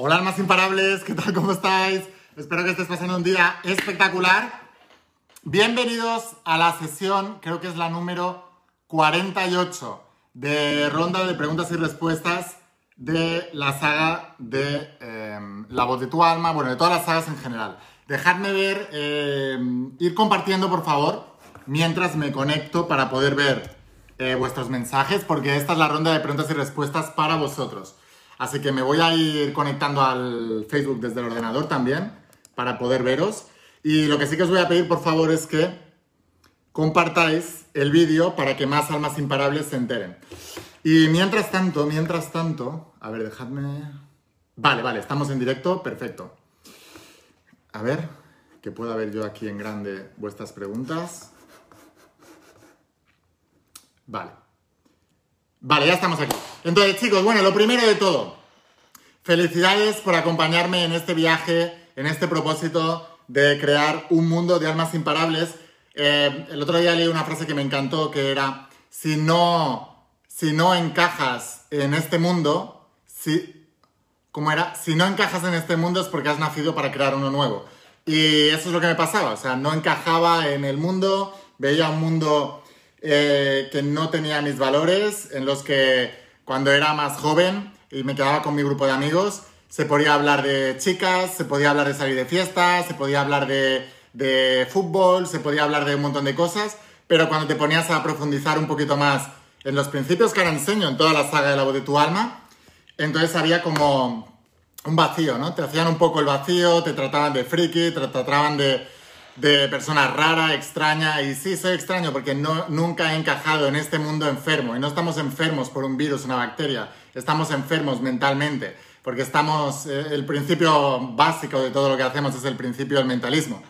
Hola, almas imparables, ¿qué tal? ¿Cómo estáis? Espero que estés pasando un día espectacular. Bienvenidos a la sesión, creo que es la número 48 de ronda de preguntas y respuestas de la saga de em, La voz de tu alma, bueno, de todas las sagas en general. Dejadme ver, em, ir compartiendo por favor, mientras me conecto para poder ver eh, vuestros mensajes, porque esta es la ronda de preguntas y respuestas para vosotros. Así que me voy a ir conectando al Facebook desde el ordenador también para poder veros. Y lo que sí que os voy a pedir, por favor, es que compartáis el vídeo para que más almas imparables se enteren. Y mientras tanto, mientras tanto, a ver, dejadme... Vale, vale, estamos en directo, perfecto. A ver, que pueda ver yo aquí en grande vuestras preguntas. Vale. Vale, ya estamos aquí. Entonces, chicos, bueno, lo primero de todo, felicidades por acompañarme en este viaje, en este propósito de crear un mundo de almas imparables. Eh, el otro día leí una frase que me encantó, que era, si no, si no encajas en este mundo, si, ¿cómo era? Si no encajas en este mundo es porque has nacido para crear uno nuevo. Y eso es lo que me pasaba, o sea, no encajaba en el mundo, veía un mundo eh, que no tenía mis valores, en los que cuando era más joven y me quedaba con mi grupo de amigos, se podía hablar de chicas, se podía hablar de salir de fiestas, se podía hablar de, de fútbol, se podía hablar de un montón de cosas, pero cuando te ponías a profundizar un poquito más en los principios que ahora enseño en toda la saga de la voz de tu alma, entonces había como un vacío, ¿no? Te hacían un poco el vacío, te trataban de friki, te trataban de, de persona rara, extraña, y sí, soy extraño porque no, nunca he encajado en este mundo enfermo, y no estamos enfermos por un virus, una bacteria, estamos enfermos mentalmente, porque estamos, eh, el principio básico de todo lo que hacemos es el principio del mentalismo.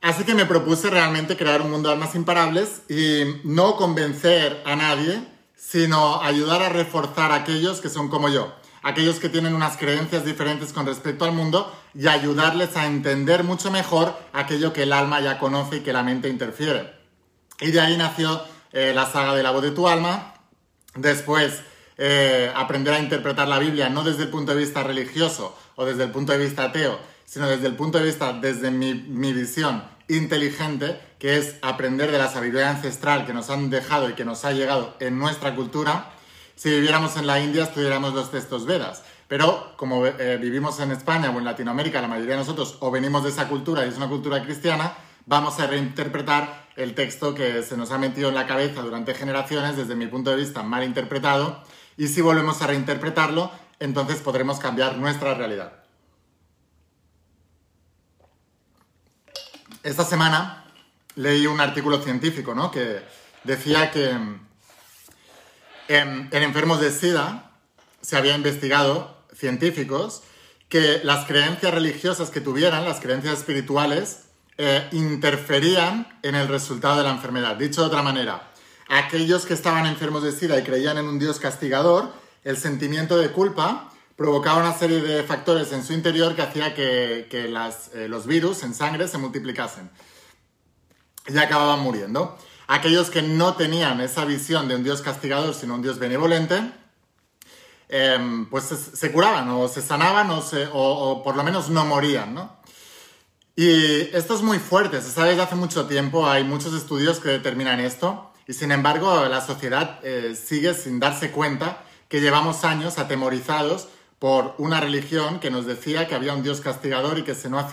Así que me propuse realmente crear un mundo de almas imparables y no convencer a nadie, sino ayudar a reforzar a aquellos que son como yo aquellos que tienen unas creencias diferentes con respecto al mundo y ayudarles a entender mucho mejor aquello que el alma ya conoce y que la mente interfiere. Y de ahí nació eh, la saga de la voz de tu alma. Después, eh, aprender a interpretar la Biblia no desde el punto de vista religioso o desde el punto de vista ateo, sino desde el punto de vista, desde mi, mi visión inteligente, que es aprender de la sabiduría ancestral que nos han dejado y que nos ha llegado en nuestra cultura si viviéramos en la India estudiáramos los textos Vedas. Pero como eh, vivimos en España o en Latinoamérica, la mayoría de nosotros o venimos de esa cultura y es una cultura cristiana, vamos a reinterpretar el texto que se nos ha metido en la cabeza durante generaciones, desde mi punto de vista mal interpretado, y si volvemos a reinterpretarlo, entonces podremos cambiar nuestra realidad. Esta semana leí un artículo científico ¿no? que decía que en, enfermos de SIDA se había investigado, científicos, que las creencias religiosas que tuvieran, las creencias espirituales, eh, interferían en el resultado de la enfermedad. Dicho de otra manera, aquellos que estaban enfermos de SIDA y creían en un Dios castigador, el sentimiento de culpa provocaba una serie de factores en su interior que hacía que, eh, los virus en sangre se multiplicasen y acababan muriendo. Aquellos que no tenían esa visión de un Dios castigador, sino un Dios benevolente, em, pues se, curaban o se sanaban o, por lo menos no morían, ¿no? Y esto es muy fuerte, se sabe desde hace mucho tiempo, hay muchos estudios que determinan esto, y sin embargo la sociedad eh, sigue sin darse cuenta que llevamos años atemorizados por una religión que nos decía que había un Dios castigador y que si no,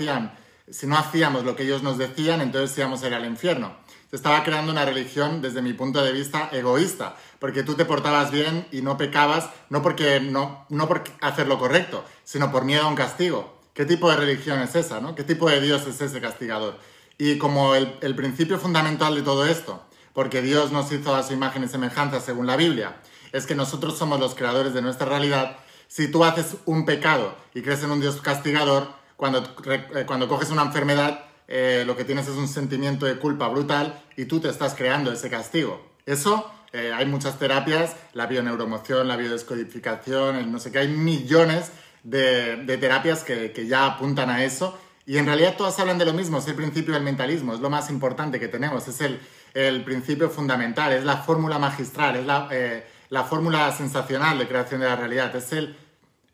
si no hacíamos lo que ellos nos decían, entonces íbamos a ir al infierno estaba creando una religión desde mi punto de vista egoísta, porque tú te portabas bien y no pecabas, no porque no, no por hacer lo correcto, sino por miedo a un castigo. ¿Qué tipo de religión es esa? ¿no? ¿Qué tipo de Dios es ese castigador? Y como el, el principio fundamental de todo esto, porque Dios nos hizo a su imagen y semejanza según la Biblia, es que nosotros somos los creadores de nuestra realidad, si tú haces un pecado y crees en un Dios castigador, cuando, eh, cuando coges una enfermedad, eh, lo que tienes es un sentimiento de culpa brutal y tú te estás creando ese castigo. Eso eh, hay muchas terapias, la bioneuromoción, la biodescodificación, no sé qué, hay millones de, terapias que, ya apuntan a eso y en realidad todas hablan de lo mismo, es el principio del mentalismo, es lo más importante que tenemos, es el, principio fundamental, es la fórmula magistral, es eh, la fórmula sensacional de creación de la realidad, es el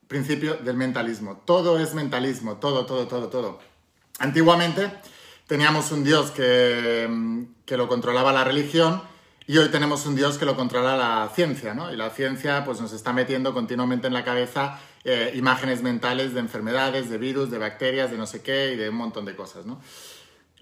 principio del mentalismo. Todo es mentalismo, todo, todo, todo, todo. Antiguamente teníamos un dios que, mm, que lo controlaba la religión y hoy tenemos un Dios que lo controla la ciencia, ¿no? Y la ciencia pues, nos está metiendo continuamente en la cabeza eh, imágenes mentales de enfermedades, de virus, de bacterias, de no sé qué y de un montón de cosas, ¿no?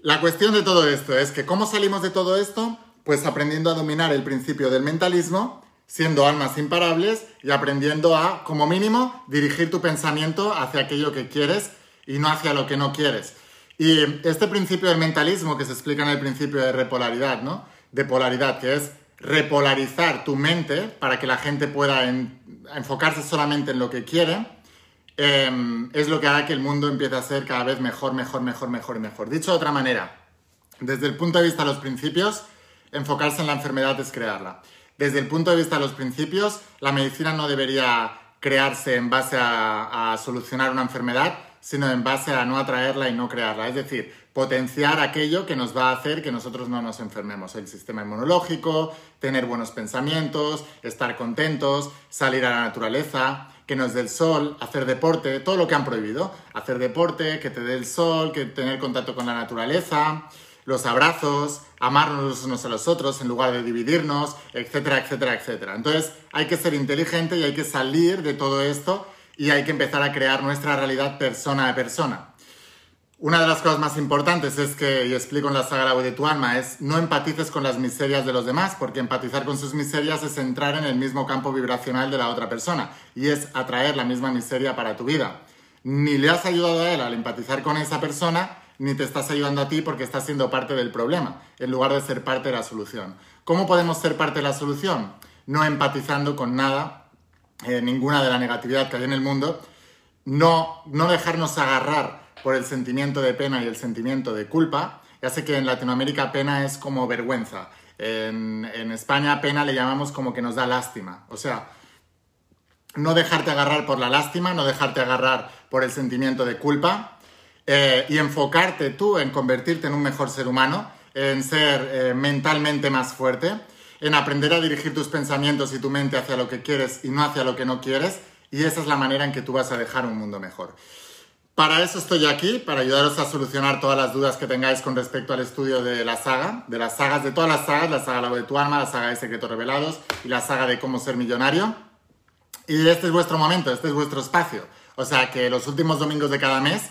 La cuestión de todo esto es que ¿cómo salimos de todo esto? Pues aprendiendo a dominar el principio del mentalismo, siendo almas imparables y aprendiendo a, como mínimo, dirigir tu pensamiento hacia aquello que quieres y no hacia lo que no quieres. Y este principio del mentalismo que se explica en el principio de repolaridad, ¿no? de polaridad, que es repolarizar tu mente para que la gente pueda enfocarse solamente en lo que quiere, em, es lo que hará que el mundo empiece a ser cada vez mejor, mejor, mejor, mejor y mejor. Dicho de otra manera, desde el punto de vista de los principios, enfocarse en la enfermedad es crearla. Desde el punto de vista de los principios, la medicina no debería crearse en base a solucionar una enfermedad, sino en base a no atraerla y no crearla. Es decir, potenciar aquello que nos va a hacer que nosotros no nos enfermemos. El sistema inmunológico, tener buenos pensamientos, estar contentos, salir a la naturaleza, que nos dé el sol, hacer deporte, todo lo que han prohibido. Hacer deporte, que te dé el sol, que tener contacto con la naturaleza, los abrazos, amarnos los unos a los otros en lugar de dividirnos, etcétera, etcétera, etcétera. Entonces hay que ser inteligente y hay que salir de todo esto y hay que empezar a crear nuestra realidad persona a persona. Una de las cosas más importantes es que, y explico en la saga de tu alma, es no empatices con las miserias de los demás, porque empatizar con sus miserias es entrar en el mismo campo vibracional de la otra persona y es atraer la misma miseria para tu vida. Ni le has ayudado a él al empatizar con esa persona, ni te estás ayudando a ti porque estás siendo parte del problema, en lugar de ser parte de la solución. ¿Cómo podemos ser parte de la solución? No empatizando con nada, eh, ninguna de la negatividad que hay en el mundo, no, no dejarnos agarrar por el sentimiento de pena y el sentimiento de culpa. Ya sé que en Latinoamérica pena es como vergüenza. En, España pena le llamamos como que nos da lástima. O sea, no dejarte agarrar por la lástima, no dejarte agarrar por el sentimiento de culpa eh, y enfocarte tú en convertirte en un mejor ser humano, en ser eh, mentalmente más fuerte, en aprender a dirigir tus pensamientos y tu mente hacia lo que quieres y no hacia lo que no quieres. Y esa es la manera en que tú vas a dejar un mundo mejor. Para eso estoy aquí, para ayudaros a solucionar todas las dudas que tengáis con respecto al estudio de la saga, de las sagas, de todas las sagas, la saga de tu alma, la saga de Secretos Revelados y la saga de Cómo ser millonario. Y este es vuestro momento, este es vuestro espacio. O sea que los últimos domingos de cada mes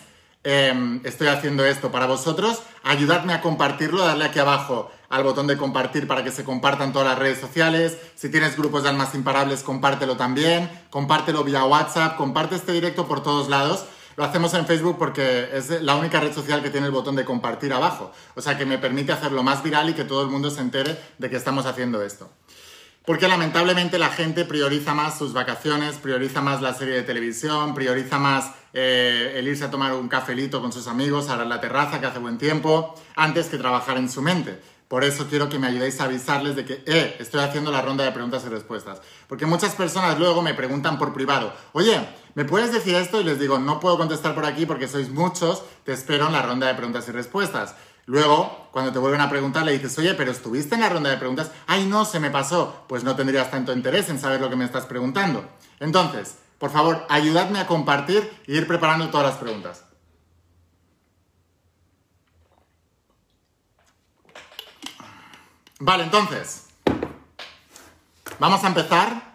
em, estoy haciendo esto para vosotros. Ayudadme a compartirlo, darle aquí abajo al botón de compartir para que se compartan todas las redes sociales. Si tienes grupos de almas imparables, compártelo también. Compártelo vía WhatsApp, comparte este directo por todos lados lo hacemos en Facebook porque es la única red social que tiene el botón de compartir abajo. O sea que me permite hacerlo más viral y que todo el mundo se entere de que estamos haciendo esto. Porque lamentablemente la gente prioriza más sus vacaciones, prioriza más la serie de televisión, prioriza más eh, el irse a tomar un cafelito con sus amigos a la terraza que hace buen tiempo, antes que trabajar en su mente. Por eso quiero que me ayudéis a avisarles de que, eh, estoy haciendo la ronda de preguntas y respuestas. Porque muchas personas luego me preguntan por privado, oye, ¿me puedes decir esto? Y les digo, no puedo contestar por aquí porque sois muchos, te espero en la ronda de preguntas y respuestas. Luego, cuando te vuelven a preguntar, le dices, oye, pero estuviste en la ronda de preguntas, ay, no, se me pasó. Pues no tendrías tanto interés en saber lo que me estás preguntando. Entonces, por favor, ayudadme a compartir e ir preparando todas las preguntas. Vale, entonces, vamos a empezar.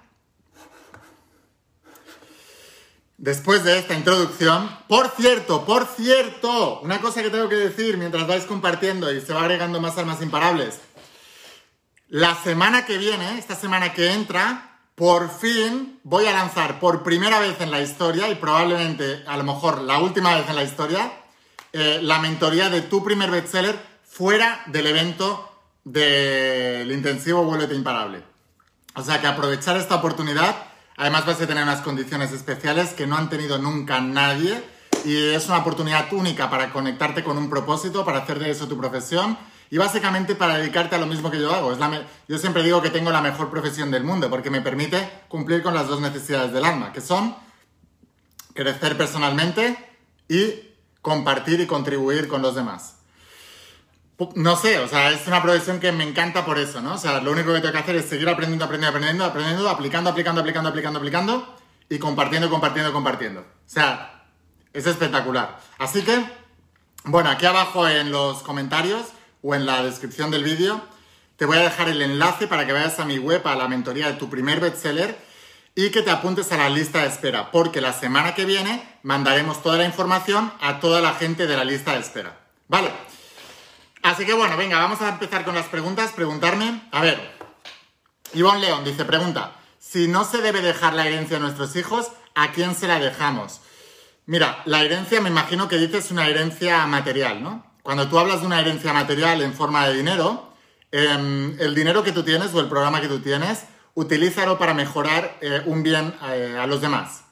Después de esta introducción, por cierto, por cierto, una cosa que tengo que decir mientras vais compartiendo y se va agregando más armas imparables. La semana que viene, esta semana que entra, por fin voy a lanzar por primera vez en la historia y probablemente a lo mejor la última vez en la historia, eh, la mentoría de tu primer bestseller fuera del evento del intensivo Vuélvete Imparable. O sea que aprovechar esta oportunidad, además vas a tener unas condiciones especiales que no han tenido nunca nadie y es una oportunidad única para conectarte con un propósito, para hacer de eso tu profesión y básicamente para dedicarte a lo mismo que yo hago. Es yo siempre digo que tengo la mejor profesión del mundo porque me permite cumplir con las dos necesidades del alma, que son crecer personalmente y compartir y contribuir con los demás. No sé, o sea, es una profesión que me encanta por eso, ¿no? O sea, lo único que tengo que hacer es seguir aprendiendo, aprendiendo, aprendiendo, aprendiendo, aplicando, aplicando, aplicando, aplicando, aplicando y compartiendo, compartiendo, compartiendo. O sea, es espectacular. Así que, bueno, aquí abajo en los comentarios o en la descripción del vídeo te voy a dejar el enlace para que vayas a mi web, a la mentoría de tu primer bestseller y que te apuntes a la lista de espera, porque la semana que viene mandaremos toda la información a toda la gente de la lista de espera. ¿Vale? Así que bueno, venga, vamos a empezar con las preguntas. Preguntarme, a ver, Ivonne León dice, pregunta, si no se debe dejar la herencia a nuestros hijos, ¿a quién se la dejamos? Mira, la herencia me imagino que dices una herencia material, ¿no? Cuando tú hablas de una herencia material en forma de dinero, em, el dinero que tú tienes o el programa que tú tienes utilízalo para mejorar eh, un bien eh, a los demás.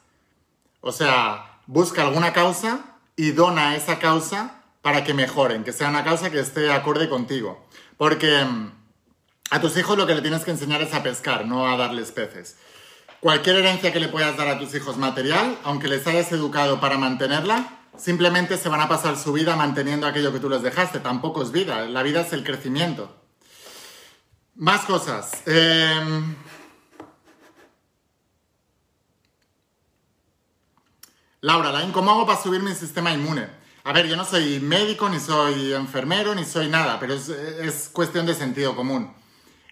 O sea, busca alguna causa y dona esa causa para que mejoren, que sea una causa que esté acorde contigo. Porque mm, a tus hijos lo que le tienes que enseñar es a pescar, no a darles peces. Cualquier herencia que le puedas dar a tus hijos material, aunque les hayas educado para mantenerla, simplemente se van a pasar su vida manteniendo aquello que tú les dejaste. Tampoco es vida, la vida es el crecimiento. Más cosas. Eh... Laura, ¿cómo hago para subir mi sistema inmune? A ver, yo no soy médico, ni soy enfermero, ni soy nada, pero es, cuestión de sentido común.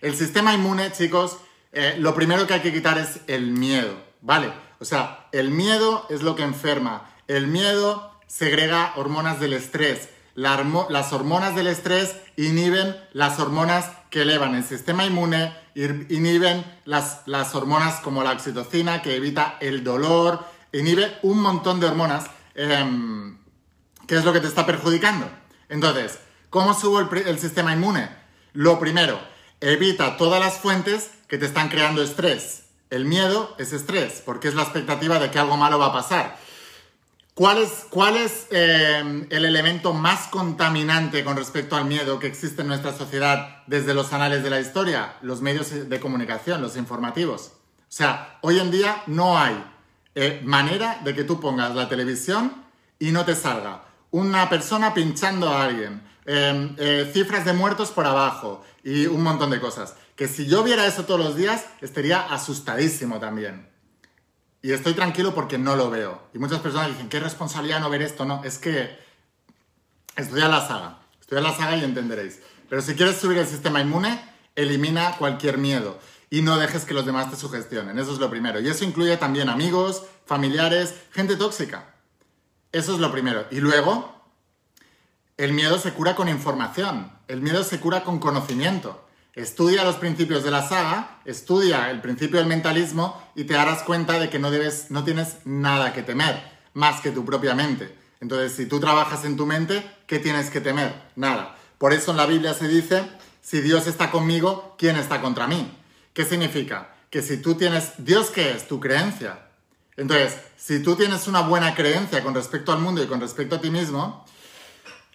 El sistema inmune, chicos, eh, lo primero que hay que quitar es el miedo, ¿vale? O sea, el miedo es lo que enferma. El miedo segrega hormonas del estrés. las hormonas del estrés inhiben las hormonas que elevan el sistema inmune, inhiben las, hormonas como la oxitocina, que evita el dolor, inhibe un montón de hormonas, em, que es lo que te está perjudicando. Entonces, ¿cómo subo el, sistema inmune? Lo primero, evita todas las fuentes que te están creando estrés. El miedo es estrés, porque es la expectativa de que algo malo va a pasar. ¿Cuál es, cuál es em, el elemento más contaminante con respecto al miedo que existe en nuestra sociedad desde los anales de la historia? Los medios de comunicación, los informativos. O sea, hoy en día no hay eh, manera de que tú pongas la televisión y no te salga una persona pinchando a alguien, em, eh, cifras de muertos por abajo y un montón de cosas. Que si yo viera eso todos los días, estaría asustadísimo también. Y estoy tranquilo porque no lo veo. Y muchas personas dicen, qué responsabilidad no ver esto. No, es que estudia la saga. Estudia la saga y entenderéis. Pero si quieres subir el sistema inmune, elimina cualquier miedo y no dejes que los demás te sugestionen. Eso es lo primero. Y eso incluye también amigos, familiares, gente tóxica. Eso es lo primero. Y luego, el miedo se cura con información. El miedo se cura con conocimiento. Estudia los principios de la saga, estudia el principio del mentalismo y te darás cuenta de que no, debes, no tienes nada que temer, más que tu propia mente. Entonces, si tú trabajas en tu mente, ¿qué tienes que temer? Nada. Por eso en la Biblia se dice, si Dios está conmigo, ¿quién está contra mí? ¿Qué significa? Que si tú tienes, Dios qué es? Tu creencia. Entonces, si tú tienes una buena creencia con respecto al mundo y con respecto a ti mismo,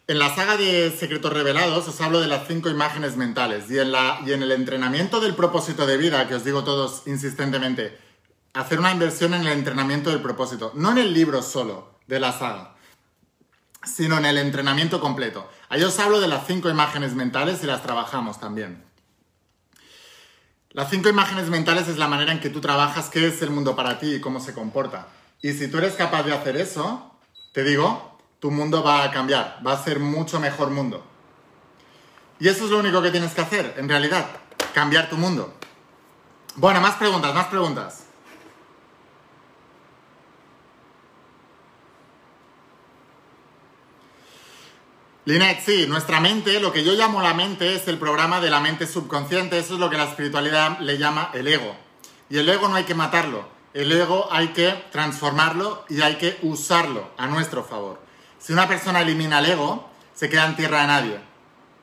en la saga de Secretos Revelados os hablo de las cinco imágenes mentales y en, el entrenamiento del propósito de vida, que os digo todos insistentemente, hacer una inversión en el entrenamiento del propósito, no en el libro solo de la saga, sino en el entrenamiento completo. Ahí os hablo de las cinco imágenes mentales y las trabajamos también. Las cinco imágenes mentales es la manera en que tú trabajas qué es el mundo para ti y cómo se comporta. Y si tú eres capaz de hacer eso, te digo, tu mundo va a cambiar, va a ser mucho mejor mundo. Y eso es lo único que tienes que hacer, en realidad, cambiar tu mundo. Bueno, más preguntas, más preguntas. Linet, sí, nuestra mente, lo que yo llamo la mente es el programa de la mente subconsciente, eso es lo que la espiritualidad le llama el ego. Y el ego no hay que matarlo, el ego hay que transformarlo y hay que usarlo a nuestro favor. Si una persona elimina el ego, se queda en tierra de nadie.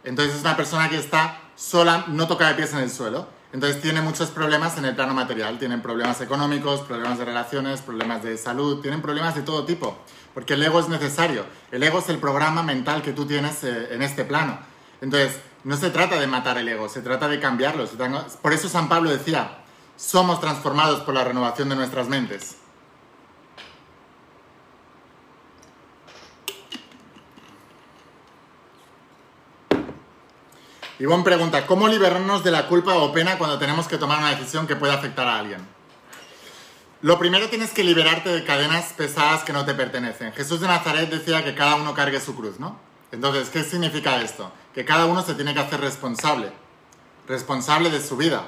Entonces es una persona que está sola, no toca de pies en el suelo. Entonces tiene muchos problemas en el plano material, tienen problemas económicos, problemas de relaciones, problemas de salud, tienen problemas de todo tipo porque el ego es necesario. El ego es el programa mental que tú tienes eh, en este plano. Entonces, no se trata de matar el ego, se trata de cambiarlo. Por eso San Pablo decía, somos transformados por la renovación de nuestras mentes. Ivonne pregunta, ¿cómo liberarnos de la culpa o pena cuando tenemos que tomar una decisión que pueda afectar a alguien? Lo primero tienes que liberarte de cadenas pesadas que no te pertenecen. Jesús de Nazaret decía que cada uno cargue su cruz, ¿no? Entonces, ¿qué significa esto? Que cada uno se tiene que hacer responsable, responsable de su vida.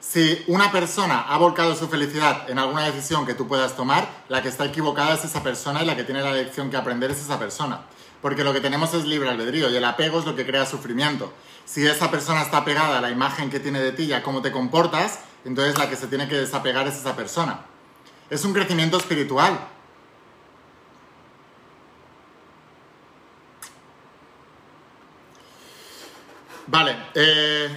Si una persona ha volcado su felicidad en alguna decisión que tú puedas tomar, la que está equivocada es esa persona y la que tiene la lección que aprender es esa persona. Porque lo que tenemos es libre albedrío y el apego es lo que crea sufrimiento. Si esa persona está pegada a la imagen que tiene de ti y a cómo te comportas, entonces la que se tiene que desapegar es esa persona. Es un crecimiento espiritual. Vale, eh,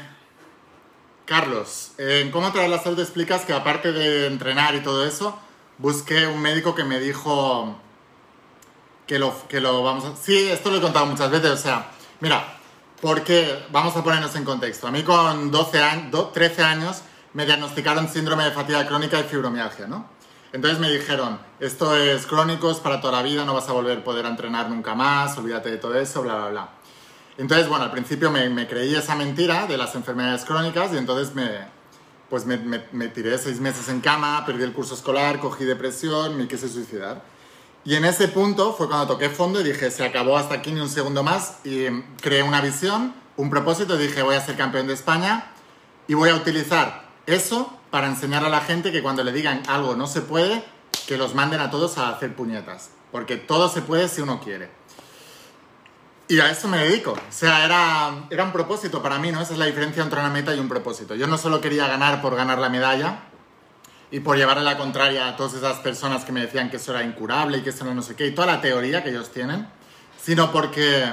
Carlos, en Cómo traer la salud explicas que aparte de entrenar y todo eso, busqué un médico que me dijo que lo, que lo vamos a... Sí, esto lo he contado muchas veces, o sea, mira, porque vamos a ponernos en contexto. A mí con 12 años, 13 años me diagnosticaron síndrome de fatiga crónica y fibromialgia, ¿no? Entonces me dijeron, esto es crónico, es para toda la vida, no vas a volver a poder entrenar nunca más, olvídate de todo eso, bla, bla, bla. Entonces, bueno, al principio me, creí esa mentira de las enfermedades crónicas y entonces me, pues me, me, tiré seis meses en cama, perdí el curso escolar, cogí depresión, me quise suicidar. Y en ese punto fue cuando toqué fondo y dije, se acabó hasta aquí ni un segundo más y creé una visión, un propósito dije, voy a ser campeón de España y voy a utilizar eso para enseñar a la gente que cuando le digan algo no se puede, que los manden a todos a hacer puñetas. Porque todo se puede si uno quiere. Y a eso me dedico. O sea, era, era un propósito para mí, ¿no? Esa es la diferencia entre una meta y un propósito. Yo no solo quería ganar por ganar la medalla y por llevar a la contraria a todas esas personas que me decían que eso era incurable y que eso no no sé qué, y toda la teoría que ellos tienen, sino porque,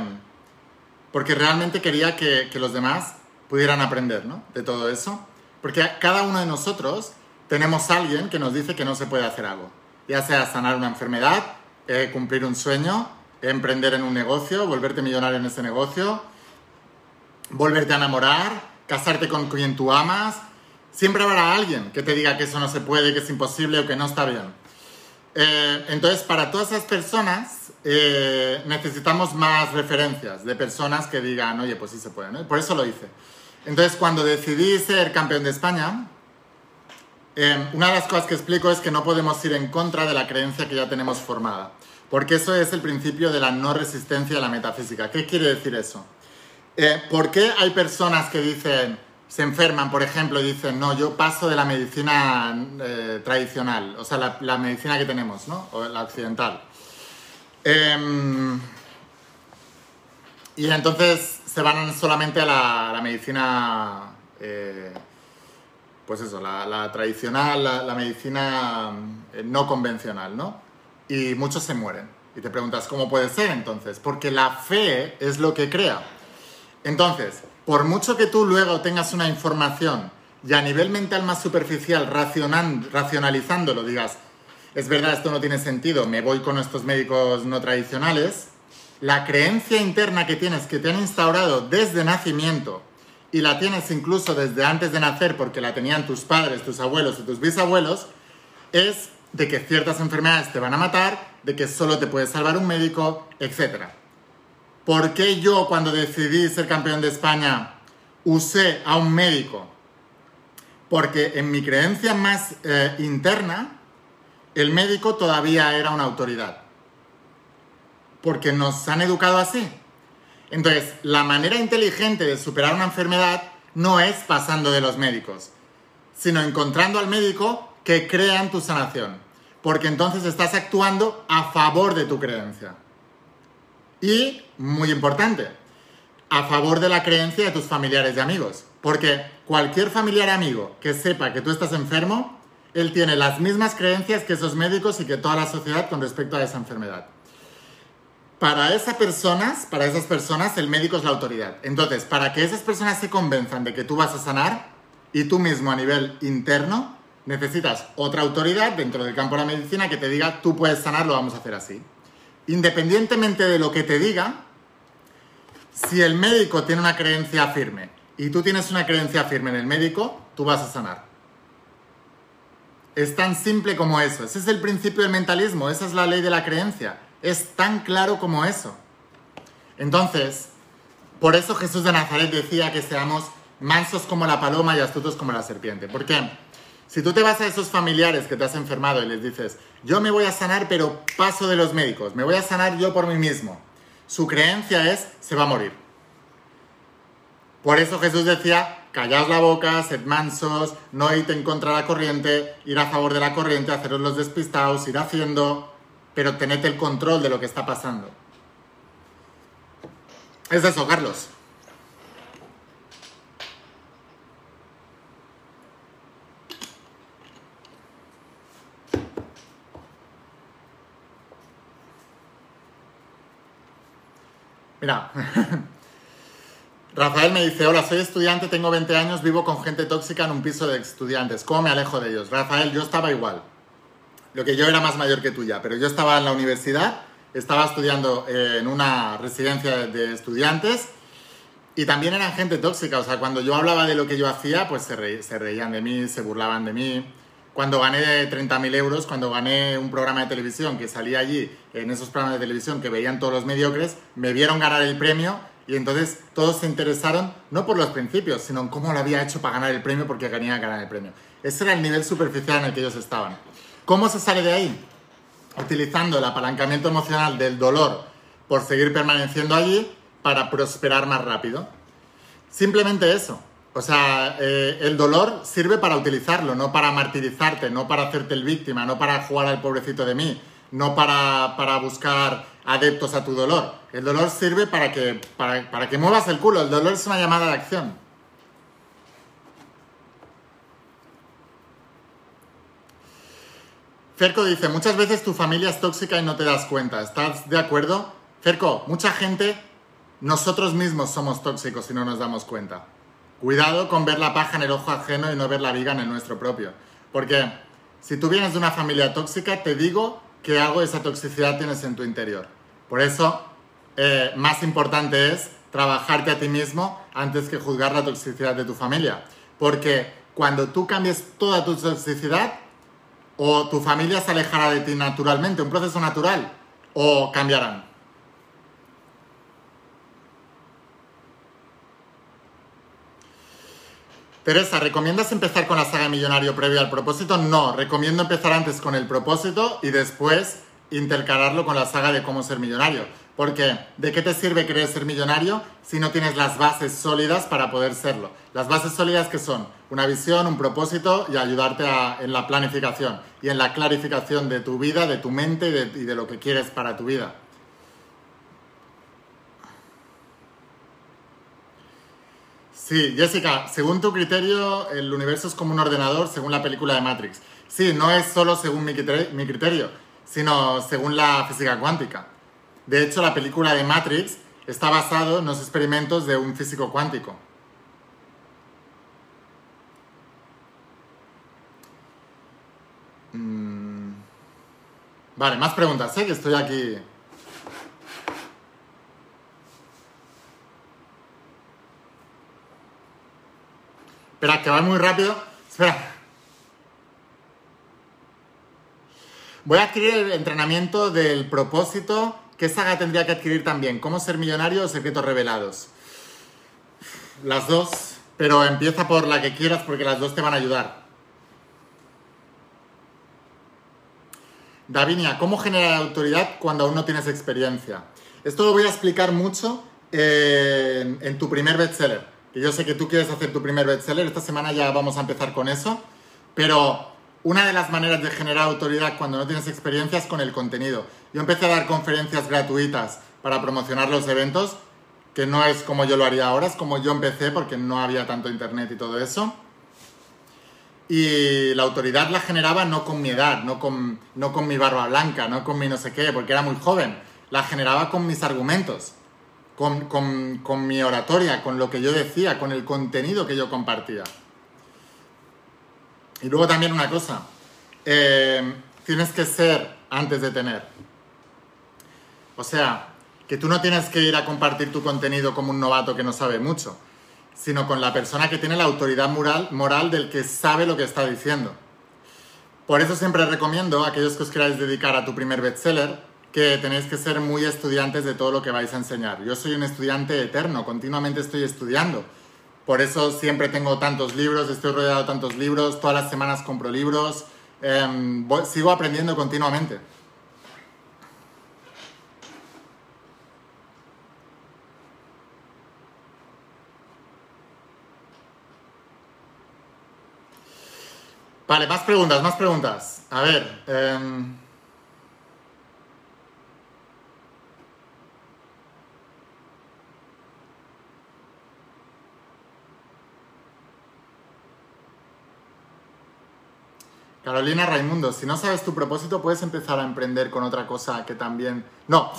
porque realmente quería que, que los demás pudieran aprender, ¿no? De todo eso. Porque cada uno de nosotros tenemos a alguien que nos dice que no se puede hacer algo. Ya sea sanar una enfermedad, eh, cumplir un sueño, emprender en un negocio, volverte millonario en ese negocio, volverte a enamorar, casarte con quien tú amas. Siempre habrá alguien que te diga que eso no se puede, que es imposible o que no está bien. Eh, entonces, para todas esas personas eh, necesitamos más referencias de personas que digan, oye, pues sí se puede. Por eso lo hice. Entonces, cuando decidí ser campeón de España, eh, una de las cosas que explico es que no podemos ir en contra de la creencia que ya tenemos formada. Porque eso es el principio de la no resistencia a la metafísica. ¿Qué quiere decir eso? Eh, ¿Por qué hay personas que dicen, se enferman, por ejemplo, y dicen, no, yo paso de la medicina eh, tradicional, o sea, la, medicina que tenemos, ¿no? O la occidental. Em, y entonces se van solamente a la, medicina, eh, pues eso, la, tradicional, la, medicina no convencional, ¿no? y muchos se mueren. Y te preguntas, ¿cómo puede ser entonces? Porque la fe es lo que crea. Entonces, por mucho que tú luego tengas una información y a nivel mental más superficial, racionalizándolo, digas, es verdad, esto no tiene sentido, me voy con estos médicos no tradicionales, la creencia interna que tienes, que te han instaurado desde nacimiento, y la tienes incluso desde antes de nacer porque la tenían tus padres, tus abuelos y tus bisabuelos, es de que ciertas enfermedades te van a matar, de que solo te puede salvar un médico, etc. ¿Por qué yo cuando decidí ser campeón de España usé a un médico? Porque en mi creencia más eh, interna, el médico todavía era una autoridad. Porque nos han educado así. Entonces, la manera inteligente de superar una enfermedad no es pasando de los médicos, sino encontrando al médico que crean tu sanación porque entonces estás actuando a favor de tu creencia. Y, muy importante, a favor de la creencia de tus familiares y amigos. Porque cualquier familiar amigo que sepa que tú estás enfermo, él tiene las mismas creencias que esos médicos y que toda la sociedad con respecto a esa enfermedad. Para esas personas, para esas personas, el médico es la autoridad. Entonces, para que esas personas se convenzan de que tú vas a sanar y tú mismo a nivel interno necesitas otra autoridad dentro del campo de la medicina que te diga, tú puedes sanar, lo vamos a hacer así. Independientemente de lo que te diga, si el médico tiene una creencia firme y tú tienes una creencia firme en el médico, tú vas a sanar. Es tan simple como eso. Ese es el principio del mentalismo, esa es la ley de la creencia. Es tan claro como eso. Entonces, por eso Jesús de Nazaret decía que seamos mansos como la paloma y astutos como la serpiente. ¿Por qué? Si tú te vas a esos familiares que te has enfermado y les dices, yo me voy a sanar pero paso de los médicos, me voy a sanar yo por mí mismo, su creencia es, se va a morir. Por eso Jesús decía, callaos la boca, sed mansos, no id en contra de la corriente, ir a favor de la corriente, haceros los despistados, ir haciendo, pero tened el control de lo que está pasando. Es eso, Carlos. Mira, Rafael me dice, hola, soy estudiante, tengo 20 años, vivo con gente tóxica en un piso de estudiantes. ¿Cómo me alejo de ellos? Rafael, yo estaba igual. Lo que yo era más mayor que tú ya, pero yo estaba en la universidad, estaba estudiando eh, en una residencia de estudiantes y también eran gente tóxica. O sea, cuando yo hablaba de lo que yo hacía, pues se reían de mí, se burlaban de mí cuando gané 30.000 euros, cuando gané un programa de televisión que salía allí, en esos programas de televisión que veían todos los mediocres, me vieron ganar el premio y entonces todos se interesaron no por los principios, sino en cómo lo había hecho para ganar el premio porque quería ganar el premio. Ese era el nivel superficial en el que ellos estaban. ¿Cómo se sale de ahí? Utilizando el apalancamiento emocional del dolor por seguir permaneciendo allí para prosperar más rápido. Simplemente eso. O sea, eh, el dolor sirve para utilizarlo, no para martirizarte, no para hacerte el víctima, no para jugar al pobrecito de mí, no para, buscar adeptos a tu dolor. El dolor sirve para que, para, para que muevas el culo. El dolor es una llamada de acción. Ferco dice, muchas veces tu familia es tóxica y no te das cuenta. ¿Estás de acuerdo? Ferco, mucha gente, nosotros mismos somos tóxicos y no nos damos cuenta. Cuidado con ver la paja en el ojo ajeno y no ver la viga en el nuestro propio. Porque si tú vienes de una familia tóxica, te digo que algo de esa toxicidad tienes en tu interior. Por eso, eh, más importante es trabajarte a ti mismo antes que juzgar la toxicidad de tu familia. Porque cuando tú cambies toda tu toxicidad, o tu familia se alejará de ti naturalmente, un proceso natural, o cambiarán. Teresa, ¿recomiendas empezar con la saga Millonario previo al propósito? No, recomiendo empezar antes con el propósito y después intercalarlo con la saga de cómo ser millonario. Porque, ¿de qué te sirve querer ser millonario si no tienes las bases sólidas para poder serlo? Las bases sólidas que son una visión, un propósito y ayudarte en la planificación y en la clarificación de tu vida, de tu mente y de lo que quieres para tu vida. Sí, Jessica, según tu criterio, el universo es como un ordenador según la película de Matrix. Sí, no es solo según mi criterio, sino según la física cuántica. De hecho, la película de Matrix está basado en los experimentos de un físico cuántico. Mm. Vale, más preguntas, sé ¿eh? que estoy aquí Espera, que va muy rápido. Espera. Voy a adquirir el entrenamiento del propósito. ¿Qué saga tendría que adquirir también? ¿Cómo ser millonario o secretos revelados? Las dos, pero empieza por la que quieras porque las dos te van a ayudar. Davinia, ¿cómo generar autoridad cuando aún no tienes experiencia? Esto lo voy a explicar mucho en, en tu primer bestseller que yo sé que tú quieres hacer tu primer bestseller, esta semana ya vamos a empezar con eso, pero una de las maneras de generar autoridad cuando no tienes experiencia es con el contenido. Yo empecé a dar conferencias gratuitas para promocionar los eventos, que no es como yo lo haría ahora, es como yo empecé porque no había tanto internet y todo eso. Y la autoridad la generaba no con mi edad, no con, no con mi barba blanca, no con mi no sé qué, porque era muy joven. La generaba con mis argumentos con, mi oratoria, con lo que yo decía, con el contenido que yo compartía. Y luego también una cosa, eh, tienes que ser antes de tener. O sea, que tú no tienes que ir a compartir tu contenido como un novato que no sabe mucho, sino con la persona que tiene la autoridad moral, moral del que sabe lo que está diciendo. Por eso siempre recomiendo a aquellos que os queráis dedicar a tu primer bestseller, que tenéis que ser muy estudiantes de todo lo que vais a enseñar. Yo soy un estudiante eterno, continuamente estoy estudiando, Por eso siempre tengo tantos libros, estoy rodeado de tantos libros, todas las semanas compro libros, em, sigo aprendiendo continuamente. Vale, más preguntas, más preguntas. A ver. Em, Carolina Raimundo, si no sabes tu propósito, puedes empezar a emprender con otra cosa que también... No,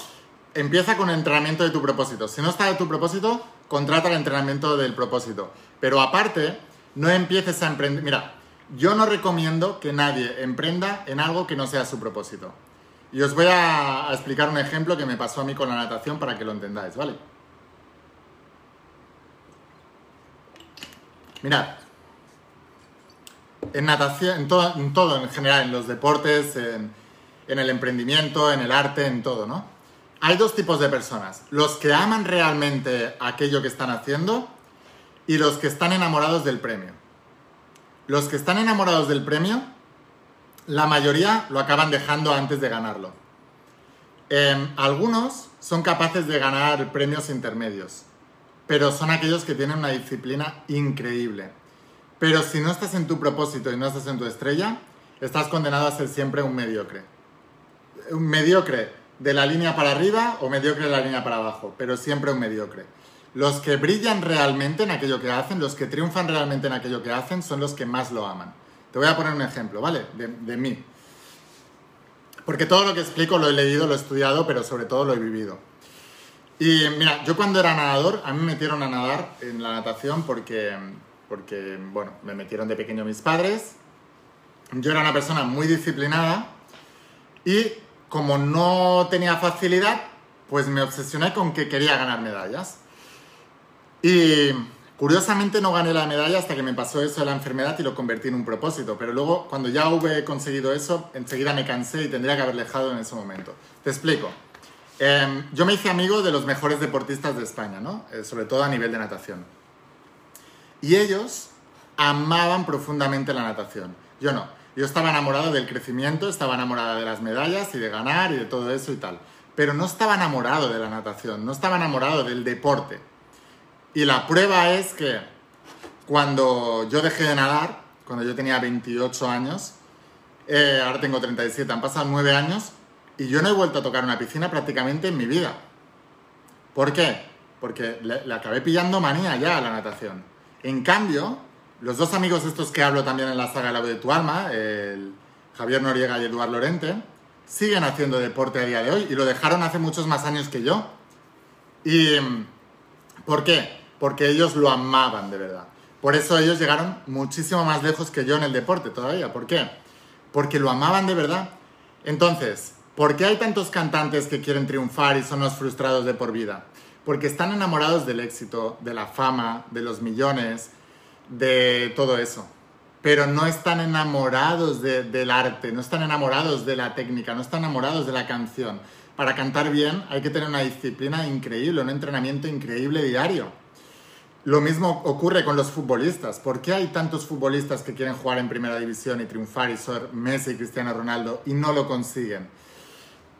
empieza con el entrenamiento de tu propósito. Si no está de tu propósito, contrata el entrenamiento del propósito. Pero aparte, no empieces a emprender... Mira, yo no recomiendo que nadie emprenda en algo que no sea su propósito. Y os voy a, explicar un ejemplo que me pasó a mí con la natación para que lo entendáis, ¿vale? Mirad, en natación, en todo, en general, en los deportes, en, en el emprendimiento, en el arte, en todo, ¿no? Hay dos tipos de personas, los que aman realmente aquello que están haciendo y los que están enamorados del premio. Los que están enamorados del premio, la mayoría lo acaban dejando antes de ganarlo. Em, algunos son capaces de ganar premios intermedios, pero son aquellos que tienen una disciplina increíble. Pero si no estás en tu propósito y no estás en tu estrella, estás condenado a ser siempre un mediocre. Un mediocre de la línea para arriba o mediocre de la línea para abajo, pero siempre un mediocre. Los que brillan realmente en aquello que hacen, los que triunfan realmente en aquello que hacen, son los que más lo aman. Te voy a poner un ejemplo, ¿vale? De, mí. Porque todo lo que explico lo he leído, lo he estudiado, pero sobre todo lo he vivido. Y mira, yo cuando era nadador, a mí me metieron a nadar en la natación porque, porque, bueno, me metieron de pequeño mis padres. Yo era una persona muy disciplinada y como no tenía facilidad, pues me obsesioné con que quería ganar medallas. Y curiosamente no gané la medalla hasta que me pasó eso de la enfermedad y lo convertí en un propósito. Pero luego, cuando ya hube conseguido eso, enseguida me cansé y tendría que haber dejado en ese momento. Te explico. Em, yo me hice amigo de los mejores deportistas de España, ¿no? Eh, sobre todo a nivel de natación. Y ellos amaban profundamente la natación. Yo no. Yo estaba enamorado del crecimiento, estaba enamorado de las medallas y de ganar y de todo eso y tal. Pero no estaba enamorado de la natación, no estaba enamorado del deporte. Y la prueba es que cuando yo dejé de nadar, cuando yo tenía 28 años, eh, ahora tengo 37, han pasado 9 años y yo no he vuelto a tocar una piscina prácticamente en mi vida. ¿Por qué? Porque le, acabé pillando manía ya a la natación. En cambio, los dos amigos estos que hablo también en la saga La voz de tu alma, el Javier Noriega y Eduard Lorente, siguen haciendo deporte a día de hoy y lo dejaron hace muchos más años que yo. ¿Y por qué? porque ellos lo amaban de verdad. Por eso ellos llegaron muchísimo más lejos que yo en el deporte todavía. ¿Por qué? Porque lo amaban de verdad. Entonces, ¿por qué hay tantos cantantes que quieren triunfar y son los frustrados de por vida? Porque están enamorados del éxito, de la fama, de los millones, de todo eso. Pero no están enamorados del arte, no están enamorados de la técnica, no están enamorados de la canción. Para cantar bien hay que tener una disciplina increíble, un entrenamiento increíble diario. Lo mismo ocurre con los futbolistas. ¿Por qué hay tantos futbolistas que quieren jugar en primera división y triunfar y ser Messi y Cristiano Ronaldo y no lo consiguen?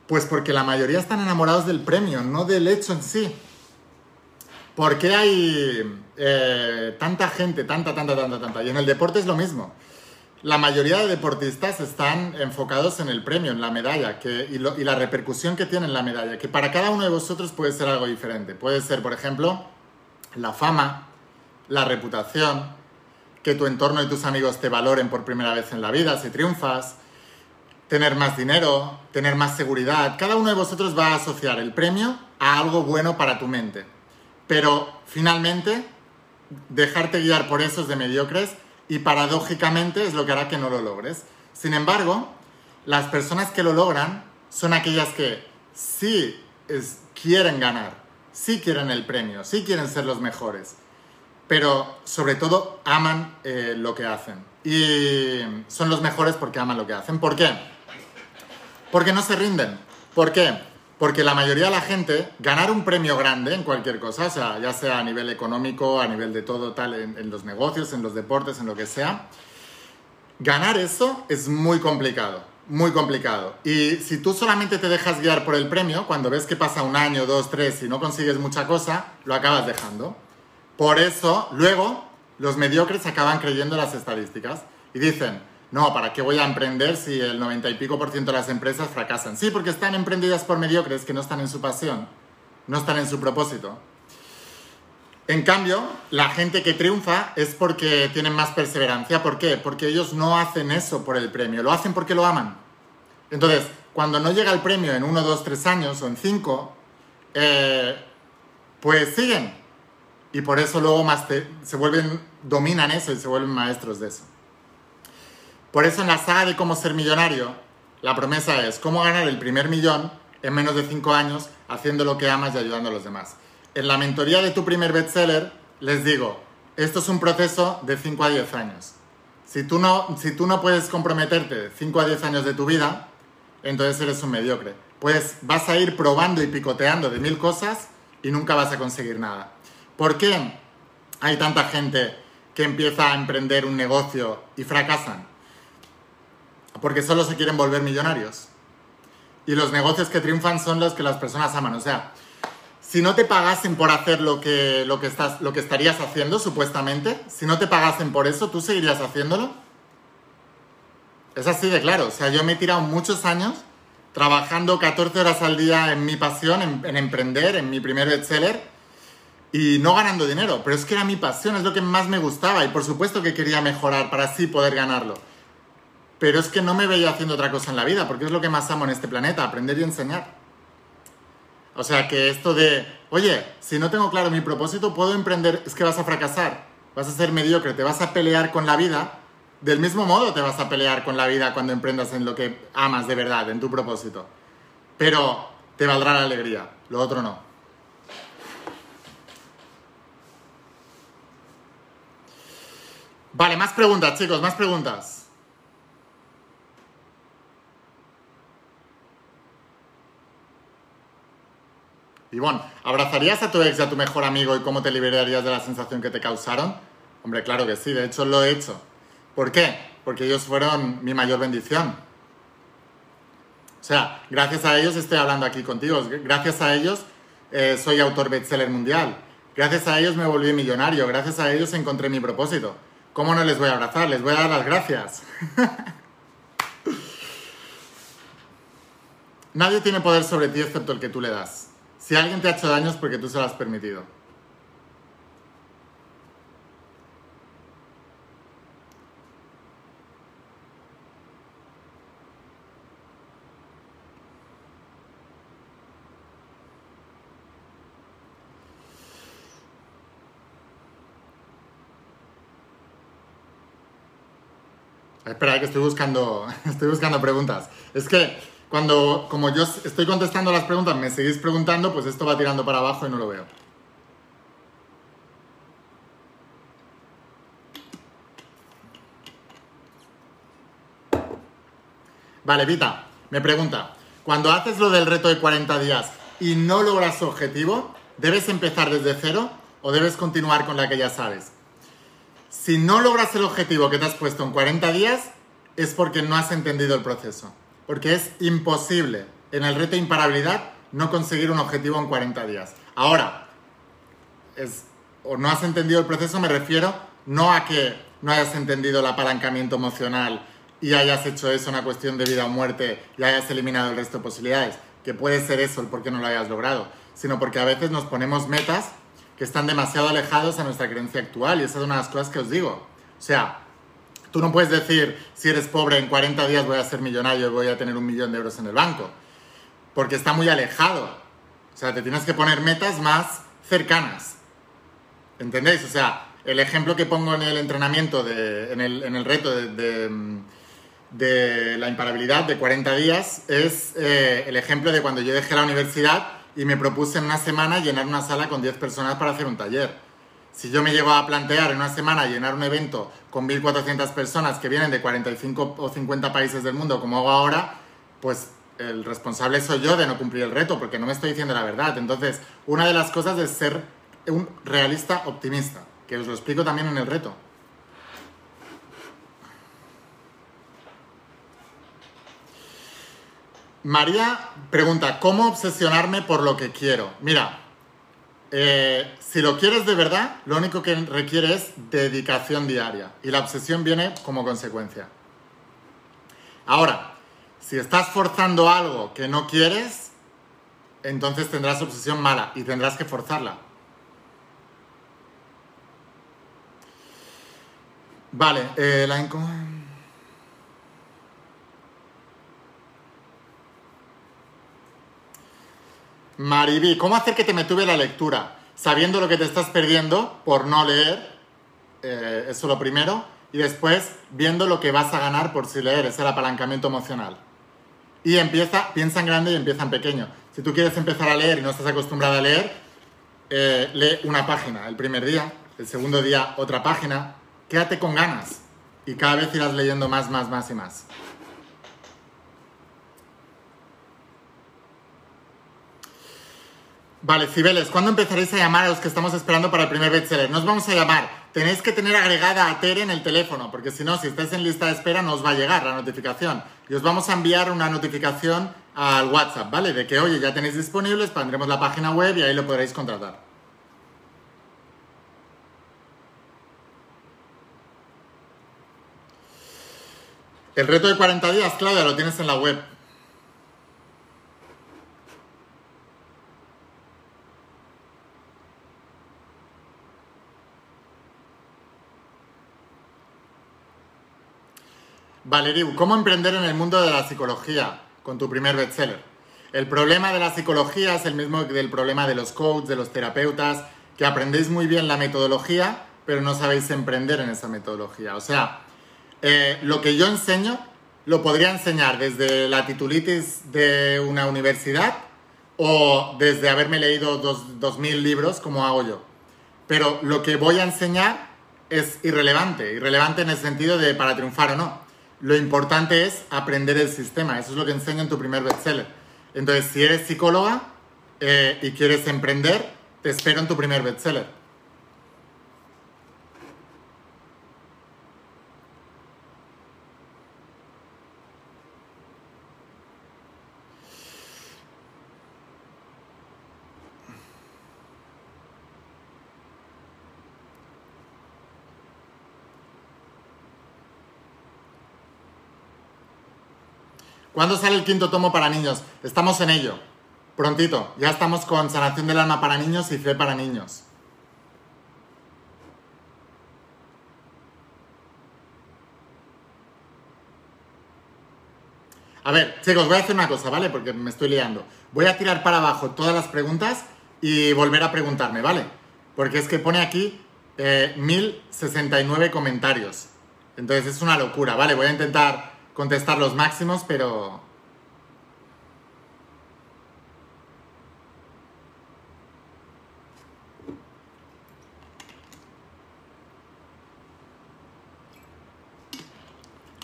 Pues porque la mayoría están enamorados del premio, no del hecho en sí. ¿Por qué hay eh, tanta gente, tanta, tanta, tanta, tanta? Y en el deporte es lo mismo. La mayoría de deportistas están enfocados en el premio, en la medalla, y, y la repercusión que tiene en la medalla, que para cada uno de vosotros puede ser algo diferente. Puede ser, por ejemplo, la fama, la reputación, que tu entorno y tus amigos te valoren por primera vez en la vida si triunfas, tener más dinero, tener más seguridad. Cada uno de vosotros va a asociar el premio a algo bueno para tu mente. Pero finalmente, dejarte guiar por esos de mediocres y paradójicamente es lo que hará que no lo logres. Sin embargo, las personas que lo logran son aquellas que sí quieren ganar, sí quieren el premio, sí quieren ser los mejores, pero sobre todo aman eh, lo que hacen. Y son los mejores porque aman lo que hacen. ¿Por qué? Porque no se rinden. ¿Por qué? Porque la mayoría de la gente, ganar un premio grande en cualquier cosa, o sea, ya sea a nivel económico, a nivel de todo tal, en, en los negocios, en los deportes, en lo que sea, ganar eso es muy complicado, muy complicado. Y si tú solamente te dejas guiar por el premio, cuando ves que pasa un año, dos, tres y no consigues mucha cosa, lo acabas dejando. Por eso, luego, los mediocres acaban creyendo las estadísticas y dicen, no, ¿para qué voy a emprender si el 90 y pico por ciento de las empresas fracasan? Sí, porque están emprendidas por mediocres que no están en su pasión, no están en su propósito. En cambio, la gente que triunfa es porque tienen más perseverancia. ¿Por qué? Porque ellos no hacen eso por el premio, lo hacen porque lo aman. Entonces, cuando no llega el premio en uno, dos, tres años o en cinco, eh, pues siguen. Y por eso luego más se vuelven, dominan eso y se vuelven maestros de eso. Por eso en la saga de cómo ser millonario, la promesa es cómo ganar el primer millón en menos de cinco años haciendo lo que amas y ayudando a los demás en la mentoría de tu primer bestseller, les digo, esto es un proceso de 5 a 10 años. Si tú, no, si tú no puedes comprometerte 5 a 10 años de tu vida, entonces eres un mediocre. Pues vas a ir probando y picoteando de mil cosas y nunca vas a conseguir nada. ¿Por qué hay tanta gente que empieza a emprender un negocio y fracasan? Porque solo se quieren volver millonarios. Y los negocios que triunfan son los que las personas aman. O sea, si no te pagasen por hacer lo que, lo que, estás, lo que estarías haciendo, supuestamente, si no te pagasen por eso, ¿tú seguirías haciéndolo? Es así de claro. O sea, yo me he tirado muchos años trabajando 14 horas al día en mi pasión, en, emprender, en mi primer bestseller, y no ganando dinero. Pero es que era mi pasión, es lo que más me gustaba, y por supuesto que quería mejorar para así poder ganarlo. Pero es que no me veía haciendo otra cosa en la vida, porque es lo que más amo en este planeta, aprender y enseñar. O sea, que esto de, oye, si no tengo claro mi propósito, puedo emprender, es que vas a fracasar, vas a ser mediocre, te vas a pelear con la vida. Del mismo modo te vas a pelear con la vida cuando emprendas en lo que amas de verdad, en tu propósito. Pero te valdrá la alegría, lo otro no. Vale, más preguntas, chicos, más preguntas. Bueno, ¿abrazarías a tu ex y a tu mejor amigo y cómo te liberarías de la sensación que te causaron? Hombre, claro que sí, de hecho lo he hecho. ¿Por qué? Porque ellos fueron mi mayor bendición. O sea, gracias a ellos estoy hablando aquí contigo, gracias a ellos eh, soy autor bestseller mundial, gracias a ellos me volví millonario, gracias a ellos encontré mi propósito. ¿Cómo no les voy a abrazar? Les voy a dar las gracias. Nadie tiene poder sobre ti excepto el que tú le das. Si alguien te ha hecho daño es porque tú se lo has permitido. Espera, que estoy buscando, estoy buscando preguntas. Es que cuando, como yo estoy contestando las preguntas, me seguís preguntando, pues esto va tirando para abajo y no lo veo. Vale, Vita, me pregunta, cuando haces lo del reto de 40 días y no logras su objetivo, ¿debes empezar desde cero o debes continuar con la que ya sabes? Si no logras el objetivo que te has puesto en 40 días, es porque no has entendido el proceso porque es imposible en el reto de imparabilidad no conseguir un objetivo en 40 días. Ahora, es, o no has entendido el proceso, me refiero no a que no hayas entendido el apalancamiento emocional y hayas hecho eso una cuestión de vida o muerte y hayas eliminado el resto de posibilidades, que puede ser eso el por qué no lo hayas logrado, sino porque a veces nos ponemos metas que están demasiado alejados a nuestra creencia actual y esa es una de las cosas que os digo. O sea, Tú no puedes decir, si eres pobre, en 40 días voy a ser millonario y voy a tener un millón de euros en el banco, porque está muy alejado. O sea, te tienes que poner metas más cercanas. ¿Entendéis? O sea, el ejemplo que pongo en el entrenamiento, en, el, reto de, la imparabilidad de 40 días, es eh, el ejemplo de cuando yo dejé la universidad y me propuse en una semana llenar una sala con 10 personas para hacer un taller. Si yo me llego a plantear en una semana llenar un evento con 1.400 personas que vienen de 45 o 50 países del mundo, como hago ahora, pues el responsable soy yo de no cumplir el reto, porque no me estoy diciendo la verdad. Entonces, una de las cosas es ser un realista optimista, que os lo explico también en el reto. María pregunta, ¿cómo obsesionarme por lo que quiero? Mira, eh, si lo quieres de verdad, lo único que requiere es dedicación diaria y la obsesión viene como consecuencia. Ahora, si estás forzando algo que no quieres, entonces tendrás obsesión mala y tendrás que forzarla. Vale, eh, la Mariví, ¿cómo hacer que te metuve la lectura? Sabiendo lo que te estás perdiendo por no leer, eh, eso lo primero, y después viendo lo que vas a ganar por si leer, es el apalancamiento emocional. Y empieza, piensa en grande y empieza en pequeño. Si tú quieres empezar a leer y no estás acostumbrado a leer, eh, lee una página el primer día, el segundo día otra página, quédate con ganas y cada vez irás leyendo más, más, más y más. Vale, Cibeles, ¿cuándo empezaréis a llamar a los que estamos esperando para el primer bestseller? No os vamos a llamar. Tenéis que tener agregada a Tere en el teléfono, porque si no, si estáis en lista de espera, no os va a llegar la notificación. Y os vamos a enviar una notificación al WhatsApp, ¿vale? De que, oye, ya tenéis disponibles, pondremos la página web y ahí lo podréis contratar. El reto de 40 días, Claudia, lo tienes en la web. Valeriu, ¿cómo emprender en el mundo de la psicología con tu primer bestseller? El problema de la psicología es el mismo que el problema de los coaches, de los terapeutas, que aprendéis muy bien la metodología, pero no sabéis emprender en esa metodología. O sea, eh, lo que yo enseño lo podría enseñar desde la titulitis de una universidad o desde haberme leído dos, dos mil libros como hago yo. Pero lo que voy a enseñar es irrelevante, irrelevante en el sentido de para triunfar o no. Lo importante es aprender el sistema. Eso es lo que enseño en tu primer bestseller. Entonces, si eres psicóloga eh, y quieres emprender, te espero en tu primer bestseller. ¿Cuándo sale el quinto tomo para niños? Estamos en ello. Prontito. Ya estamos con Sanación del Alma para niños y Fe para niños. A ver, chicos, voy a hacer una cosa, ¿vale? Porque me estoy liando. Voy a tirar para abajo todas las preguntas y volver a preguntarme, ¿vale? Porque es que pone aquí 1069 eh, comentarios. Entonces es una locura, ¿vale? Voy a intentar contestar los máximos, pero...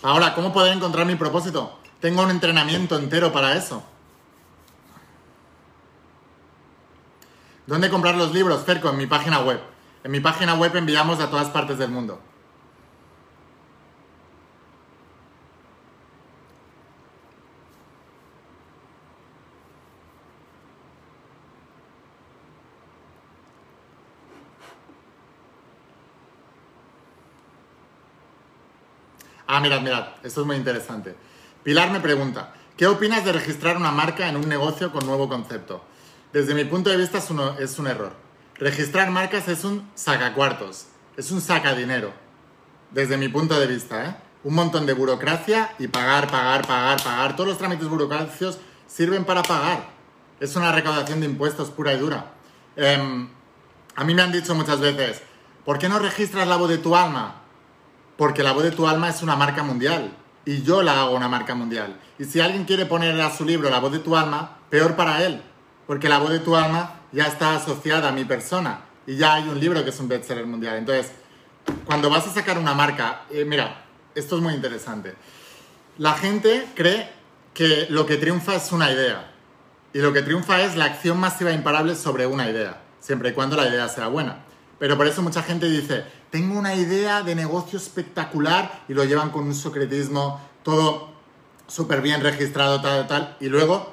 Ahora, ¿cómo poder encontrar mi propósito? Tengo un entrenamiento entero para eso. ¿Dónde comprar los libros? Cerco, en mi página web. En mi página web enviamos a todas partes del mundo. Ah, mirad, mirad, esto es muy interesante. Pilar me pregunta, ¿qué opinas de registrar una marca en un negocio con nuevo concepto? Desde mi punto de vista es, es un error. Registrar marcas es un sacacuartos, es un saca dinero. Desde mi punto de vista, ¿eh? Un montón de burocracia y pagar, pagar, pagar, pagar. Todos los trámites burocráticos sirven para pagar. Es una recaudación de impuestos pura y dura. Em, a mí me han dicho muchas veces, ¿por qué no registras la voz de tu alma? Porque la voz de tu alma es una marca mundial y yo la hago una marca mundial. Y si alguien quiere poner a su libro la voz de tu alma, peor para él, porque la voz de tu alma ya está asociada a mi persona y ya hay un libro que es un bestseller mundial. Entonces, cuando vas a sacar una marca, eh, mira, esto es muy interesante. La gente cree que lo que triunfa es una idea. Y lo que triunfa es la acción masiva e imparable sobre una idea, siempre y cuando la idea sea buena. Pero por eso mucha gente dice, tengo una idea de negocio espectacular y lo llevan con un secretismo, todo súper bien registrado, tal, tal, y luego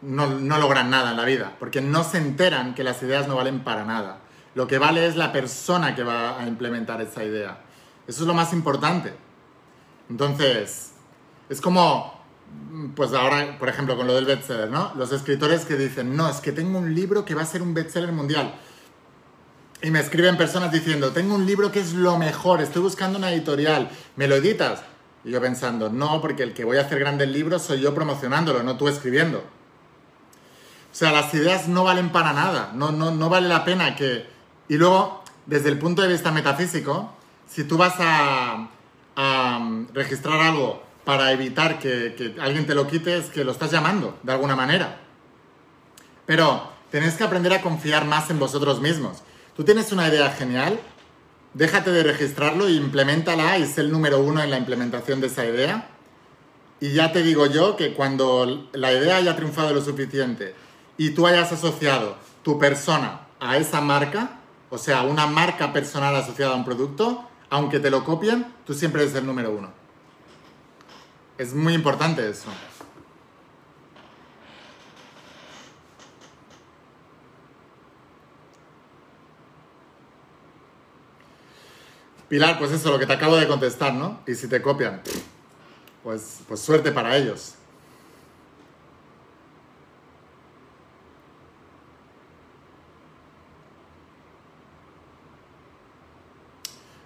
no, no logran nada en la vida, porque no se enteran que las ideas no valen para nada. Lo que vale es la persona que va a implementar esa idea. Eso es lo más importante. Entonces, es como, pues ahora, por ejemplo, con lo del bestseller, ¿no? Los escritores que dicen, no, es que tengo un libro que va a ser un bestseller mundial. Y me escriben personas diciendo, tengo un libro que es lo mejor, estoy buscando una editorial, ¿me lo editas? Y yo pensando, no, porque el que voy a hacer grandes libros soy yo promocionándolo, no tú escribiendo. O sea, las ideas no valen para nada, no, no, no vale la pena que... Y luego, desde el punto de vista metafísico, si tú vas a, a registrar algo para evitar que, alguien te lo quite, es que lo estás llamando, de alguna manera. Pero tenéis que aprender a confiar más en vosotros mismos. Tú tienes una idea genial, déjate de registrarlo e implementala y sé el número uno en la implementación de esa idea. Y ya te digo yo que cuando la idea haya triunfado lo suficiente y tú hayas asociado tu persona a esa marca, o sea, una marca personal asociada a un producto, aunque te lo copien, tú siempre eres el número uno. Es muy importante eso. Pilar, pues eso, lo que te acabo de contestar, ¿no? Y si te copian, pues, pues suerte para ellos.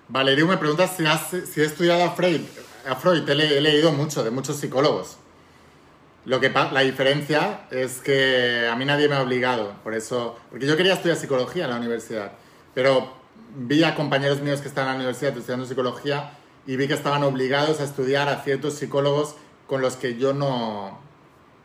Valerio me pregunta si, si he estudiado a Freud. A Freud he, he, leído mucho, de muchos psicólogos. Lo que la diferencia es que a mí nadie me ha obligado, por eso, porque yo quería estudiar psicología en la universidad, pero vi a compañeros míos que estaban en la universidad estudiando psicología y vi que estaban obligados a estudiar a ciertos psicólogos con los que yo no...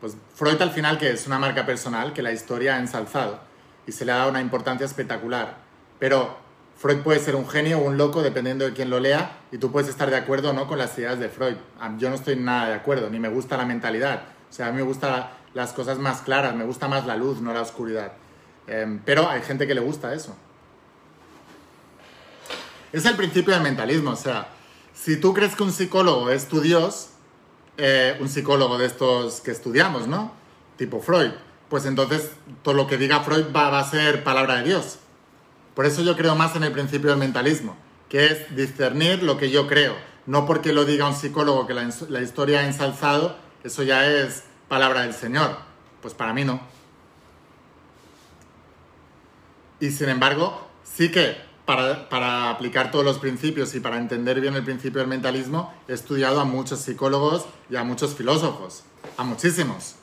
Pues Freud al final que es una marca personal que la historia ha ensalzado y se le ha dado una importancia espectacular, pero Freud puede ser un genio o un loco dependiendo de quién lo lea y tú puedes estar de acuerdo o no con las ideas de Freud. Yo no estoy nada de acuerdo, ni me gusta la mentalidad. O sea, a mí me gustan las cosas más claras, me gusta más la luz, no la oscuridad. Eh, pero hay gente que le gusta eso. Es el principio del mentalismo, o sea, si tú crees que un psicólogo es tu Dios, eh, un psicólogo de estos que estudiamos, ¿no? Tipo Freud, pues entonces todo lo que diga Freud va, a ser palabra de Dios. Por eso yo creo más en el principio del mentalismo, que es discernir lo que yo creo. No porque lo diga un psicólogo que la historia ha ensalzado, eso ya es palabra del Señor. Pues para mí no. Y sin embargo, sí que para, aplicar todos los principios y para entender bien el principio del mentalismo, he estudiado a muchos psicólogos y a muchos filósofos, a muchísimos.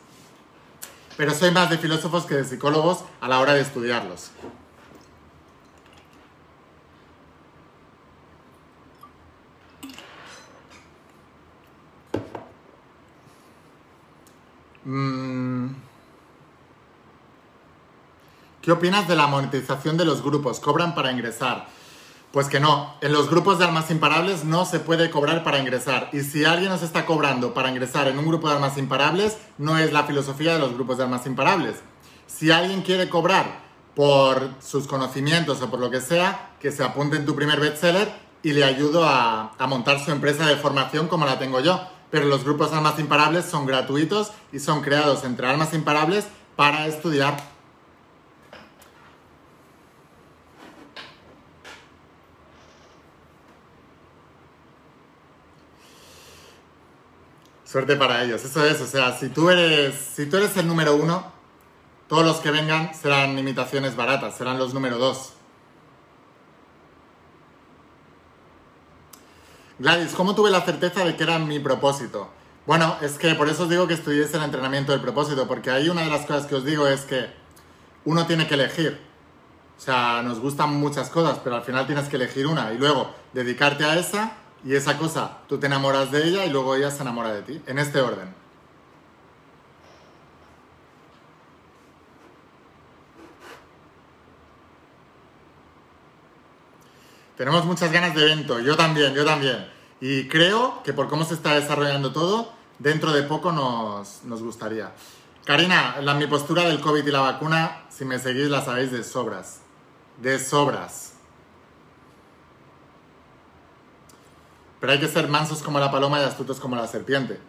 Pero soy más de filósofos que de psicólogos a la hora de estudiarlos. Mm. ¿Qué opinas de la monetización de los grupos? ¿Cobran para ingresar? Pues que no, en los grupos de almas imparables no se puede cobrar para ingresar. Y si alguien nos está cobrando para ingresar en un grupo de almas imparables, no es la filosofía de los grupos de almas imparables. Si alguien quiere cobrar por sus conocimientos o por lo que sea, que se apunte en tu primer bestseller y le ayudo a, a montar su empresa de formación como la tengo yo pero los grupos Almas Imparables son gratuitos y son creados entre Almas Imparables para estudiar. Suerte para ellos, eso es, o sea, si tú eres, si tú eres el número uno, todos los que vengan serán imitaciones baratas, serán los número dos. Gladys, ¿cómo tuve la certeza de que era mi propósito? Bueno, es que por eso os digo que estudiéis el entrenamiento del propósito, porque ahí una de las cosas que os digo es que uno tiene que elegir. O sea, nos gustan muchas cosas, pero al final tienes que elegir una y luego dedicarte a esa y esa cosa, tú te enamoras de ella y luego ella se enamora de ti, en este orden. Tenemos muchas ganas de evento, yo también, yo también. Y creo que por cómo se está desarrollando todo, dentro de poco nos, nos gustaría. Karina, la, mi postura del COVID y la vacuna, si me seguís la sabéis de sobras. De sobras. Pero hay que ser mansos como la paloma y astutos como la serpiente.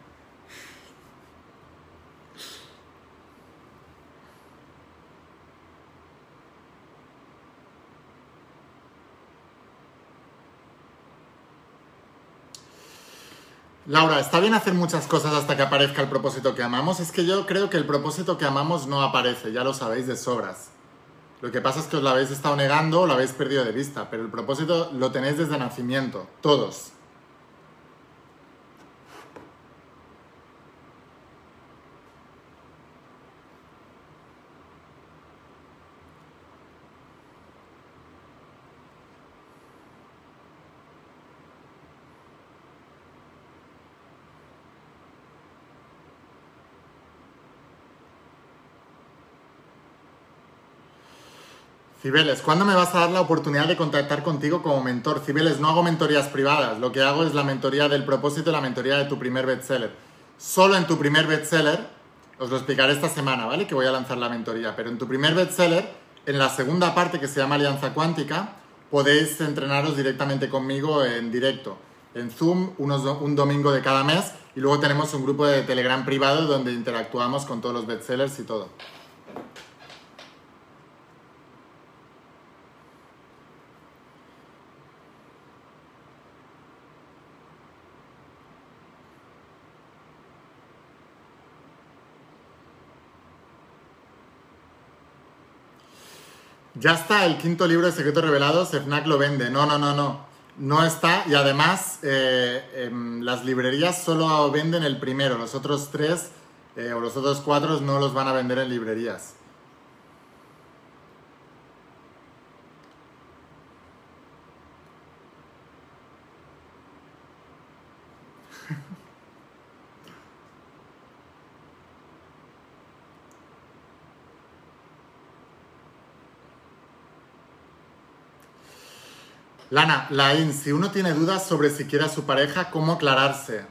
Laura, está bien hacer muchas cosas hasta que aparezca el propósito que amamos. Es que yo creo que el propósito que amamos no aparece, ya lo sabéis de sobras. Lo que pasa es que os lo habéis estado negando o lo habéis perdido de vista, pero el propósito lo tenéis desde nacimiento, todos. Cibeles, ¿cuándo me vas a dar la oportunidad de contactar contigo como mentor? Cibeles, no hago mentorías privadas, lo que hago es la mentoría del propósito la mentoría de tu primer bestseller. Solo en tu primer bestseller, os lo explicaré esta semana, ¿vale? Que voy a lanzar la mentoría, pero en tu primer bestseller, en la segunda parte que se llama Alianza Cuántica, podéis entrenaros directamente conmigo en directo, en Zoom, un domingo de cada mes, y luego tenemos un grupo de Telegram privado donde interactuamos con todos los bestsellers y todo. Ya está el quinto libro de Secretos Revelados, FNAC lo vende. No, no, no, no. No está y además eh, em, las librerías solo venden el primero. Los otros tres eh, o los otros cuatro no los van a vender en librerías. Lana, Lain, si uno tiene dudas sobre si quiere a su pareja, ¿cómo aclararse?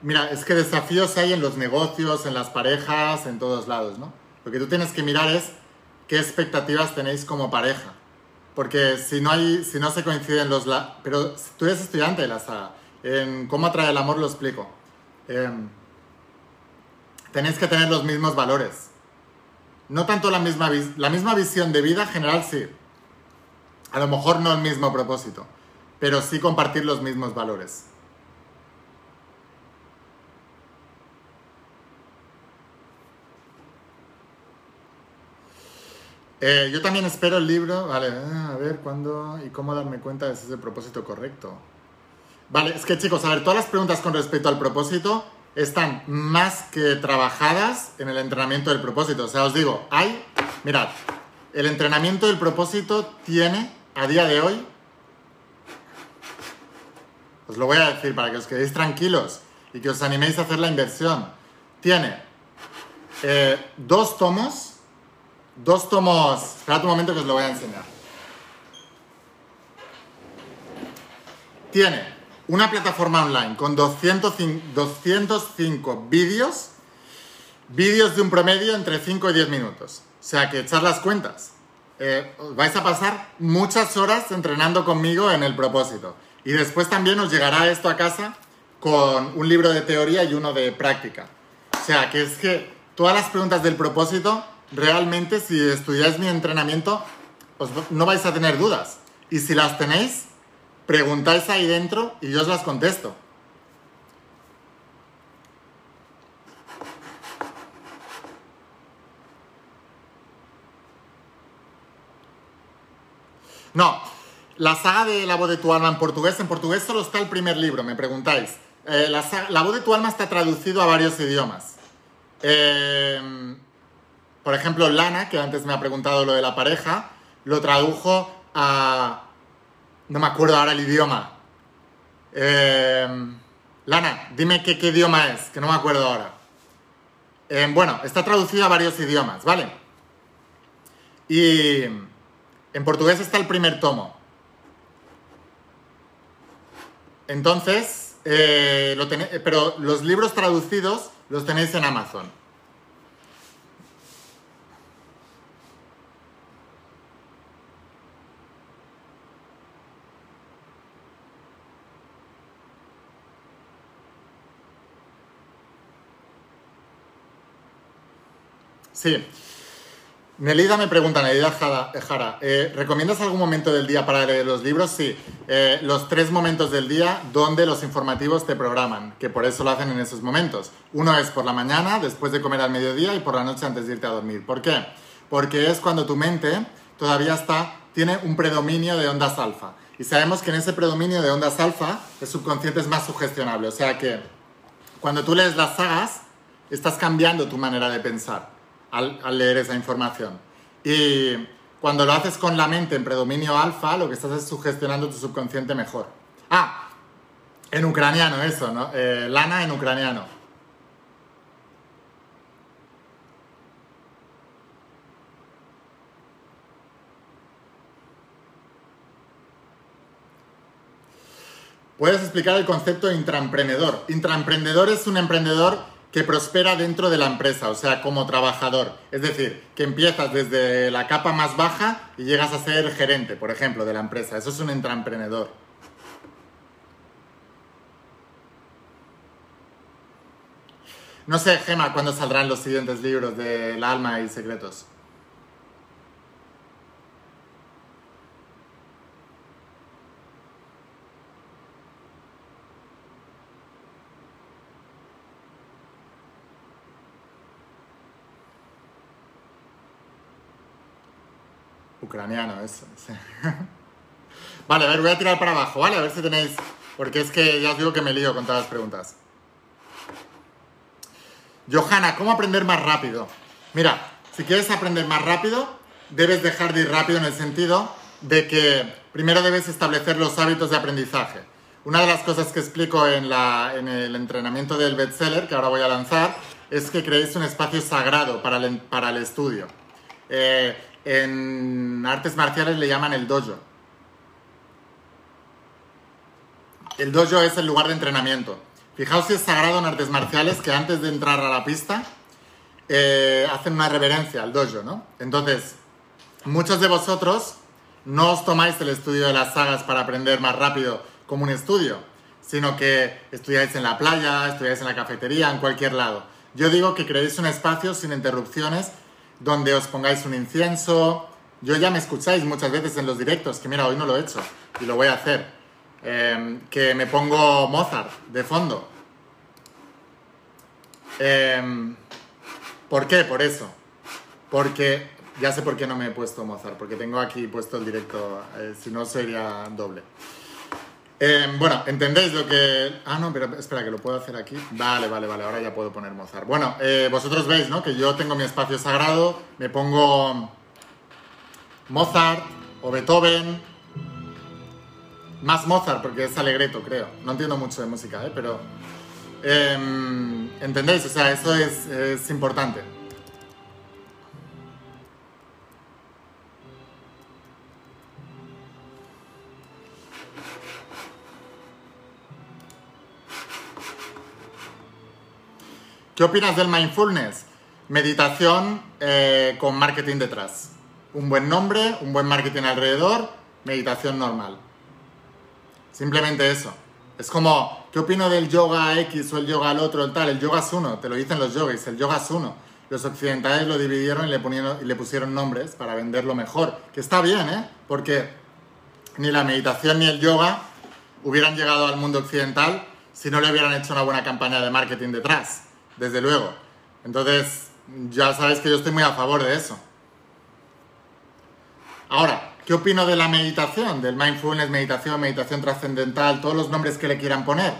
Mira, es que desafíos hay en los negocios, en las parejas, en todos lados, ¿no? Lo que tú tienes que mirar es qué expectativas tenéis como pareja. Porque si no, hay, si no se coinciden los... La Pero tú eres estudiante de la saga. En cómo atrae el amor lo explico. Em, tenéis que tener los mismos valores. No tanto la misma, la misma visión de vida general, sí a lo mejor no el mismo propósito, pero sí compartir los mismos valores. Eh, yo también espero el libro, vale, ah, a ver cuándo y cómo darme cuenta de si es el propósito correcto. Vale, es que chicos, a ver, todas las preguntas con respecto al propósito están más que trabajadas en el entrenamiento del propósito. O sea, os digo, hay, mirad, el entrenamiento del propósito tiene a día de hoy, os lo voy a decir para que os quedéis tranquilos y que os animéis a hacer la inversión. Tiene eh, dos tomos, dos tomos, esperad un momento que os lo voy a enseñar. Tiene una plataforma online con 205, 205 vídeos, vídeos de un promedio entre 5 y 10 minutos. O sea que echar las cuentas. Eh, vais a pasar muchas horas entrenando conmigo en el propósito. Y después también os llegará esto a casa con un libro de teoría y uno de práctica. O sea, que es que todas las preguntas del propósito, realmente si estudiáis mi entrenamiento, no vais a tener dudas. Y si las tenéis, preguntáis ahí dentro y yo os las contesto. No, la saga de La voz de tu alma en portugués, en portugués solo está el primer libro, me preguntáis. Eh, la, voz de tu alma está traducido a varios idiomas. Em, por ejemplo, Lana, que antes me ha preguntado lo de la pareja, lo tradujo a... No me acuerdo ahora el idioma. Em, Lana, dime qué, qué, idioma es, que no me acuerdo ahora. Em, bueno, está traducido a varios idiomas, ¿vale? Y en portugués está el primer tomo. Entonces, eh, lo tené- eh, pero los libros traducidos los tenéis en Amazon. Sí. Nelida me pregunta, Nelida Jara, Jara, eh, ¿recomiendas algún momento del día para leer los libros? Sí, eh, los tres momentos del día donde los informativos te programan, que por eso lo hacen en esos momentos. Uno es por la mañana, después de comer al mediodía y por la noche antes de irte a dormir. ¿Por qué? Porque es cuando tu mente todavía está, tiene un predominio de ondas alfa. Y sabemos que en ese predominio de ondas alfa el subconsciente es más sugestionable. O sea que cuando tú lees las sagas, estás cambiando tu manera de pensar al, leer esa información. Y cuando lo haces con la mente en predominio alfa, lo que estás es sugestionando tu subconsciente mejor. Ah, en ucraniano eso, ¿no? Eh, lana en ucraniano. Puedes explicar el concepto de intraemprendedor. Intraemprendedor es un emprendedor que prospera dentro de la empresa, o sea, como trabajador. Es decir, que empiezas desde la capa más baja y llegas a ser gerente, por ejemplo, de la empresa. Eso es un intraemprendedor. No sé, Gema, cuándo saldrán los siguientes libros de El alma y secretos. Ucraniano, eso. Vale, a ver, voy a tirar para abajo, ¿vale? A ver si tenéis... Porque es que ya os digo que me lío con todas las preguntas. Johanna, ¿cómo aprender más rápido? Mira, si quieres aprender más rápido, debes dejar de ir rápido en el sentido de que primero debes establecer los hábitos de aprendizaje. Una de las cosas que explico en, la- en el entrenamiento del bestseller, que ahora voy a lanzar, es que creéis un espacio sagrado para el, para el estudio. Eh, en artes marciales le llaman el dojo. El dojo es el lugar de entrenamiento. Fijaos si es sagrado en artes marciales que antes de entrar a la pista eh, hacen una reverencia al dojo, ¿no? Entonces, muchos de vosotros no os tomáis el estudio de las sagas para aprender más rápido como un estudio, sino que estudiáis en la playa, estudiáis en la cafetería, en cualquier lado. Yo digo que creéis un espacio sin interrupciones donde os pongáis un incienso. Yo ya me escucháis muchas veces en los directos, que mira, hoy no lo he hecho y lo voy a hacer. Eh, que me pongo Mozart de fondo. Eh, ¿Por qué? Por eso. Porque ya sé por qué no me he puesto Mozart, porque tengo aquí puesto el directo, eh, si no sería doble. Eh, bueno, ¿entendéis lo que...? Ah, no, pero espera, que lo puedo hacer aquí. Vale, vale, vale, ahora ya puedo poner Mozart. Bueno, eh, vosotros veis, ¿no? Que yo tengo mi espacio sagrado, me pongo Mozart o Beethoven. Más Mozart, porque es alegreto, creo. No entiendo mucho de música, ¿eh? Pero... em, ¿Entendéis? O sea, eso es, es importante. ¿Qué opinas del mindfulness? Meditación eh, con marketing detrás. Un buen nombre, un buen marketing alrededor, meditación normal. Simplemente eso. Es como, ¿qué opino del yoga X o el yoga al otro, el tal? El yoga es uno, te lo dicen los yogis, el yoga es uno. Los occidentales lo dividieron y y le pusieron nombres para venderlo mejor. Que está bien, ¿eh? Porque ni la meditación ni el yoga hubieran llegado al mundo occidental si no le hubieran hecho una buena campaña de marketing detrás, desde luego. Entonces, ya sabéis que yo estoy muy a favor de eso. Ahora, ¿qué opino de la meditación? Del mindfulness, meditación, meditación trascendental, todos los nombres que le quieran poner.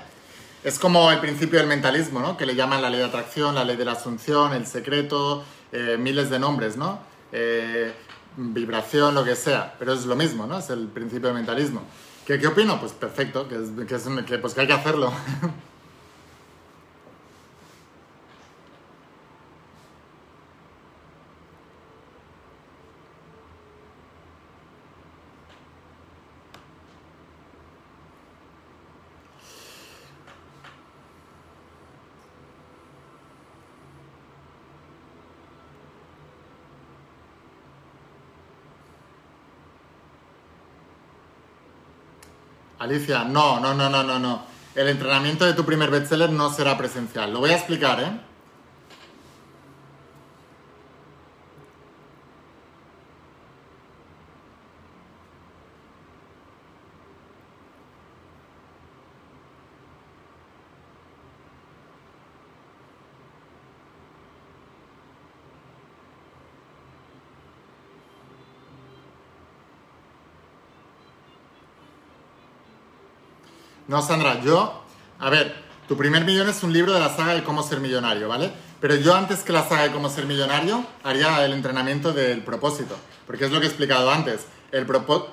Es como el principio del mentalismo, ¿no? Que le llaman la ley de atracción, la ley de la asunción, el secreto, eh, miles de nombres, ¿no? Eh, vibración, lo que sea. Pero es lo mismo, ¿no? Es el principio del mentalismo. ¿Qué, opino? Pues perfecto, que, pues que hay que hacerlo. Alicia, no, no, no, no, no, no. El entrenamiento de tu primer bestseller no será presencial. Lo voy a explicar, ¿eh? No, Sandra, yo, a ver, tu primer millón es un libro de la saga de cómo ser millonario, ¿vale? Pero yo antes que la saga de cómo ser millonario, haría el entrenamiento del propósito, porque es lo que he explicado antes. El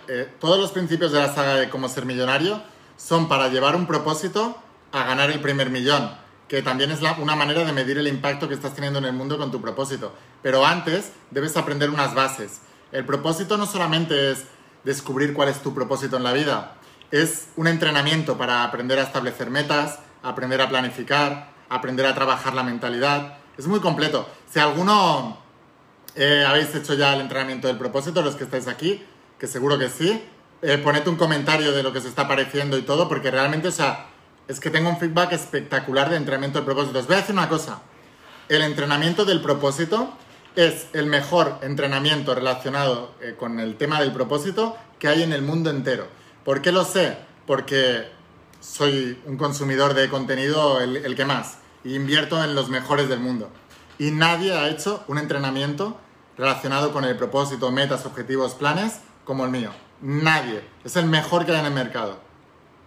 eh, todos los principios de la saga de cómo ser millonario son para llevar un propósito a ganar el primer millón, que también es una manera de medir el impacto que estás teniendo en el mundo con tu propósito. Pero antes debes aprender unas bases. El propósito no solamente es descubrir cuál es tu propósito en la vida, es un entrenamiento para aprender a establecer metas, aprender a planificar, aprender a trabajar la mentalidad. Es muy completo. Si alguno eh, habéis hecho ya el entrenamiento del propósito, los que estáis aquí, que seguro que sí, eh, poned un comentario de lo que se está pareciendo y todo, porque realmente, o sea, es que tengo un feedback espectacular de entrenamiento del propósito. Os voy a decir una cosa. El entrenamiento del propósito es el mejor entrenamiento relacionado eh, con el tema del propósito que hay en el mundo entero. ¿Por qué lo sé? Porque soy un consumidor de contenido el, que más y invierto en los mejores del mundo. Y nadie ha hecho un entrenamiento relacionado con el propósito, metas, objetivos, planes como el mío. Nadie. Es el mejor que hay en el mercado.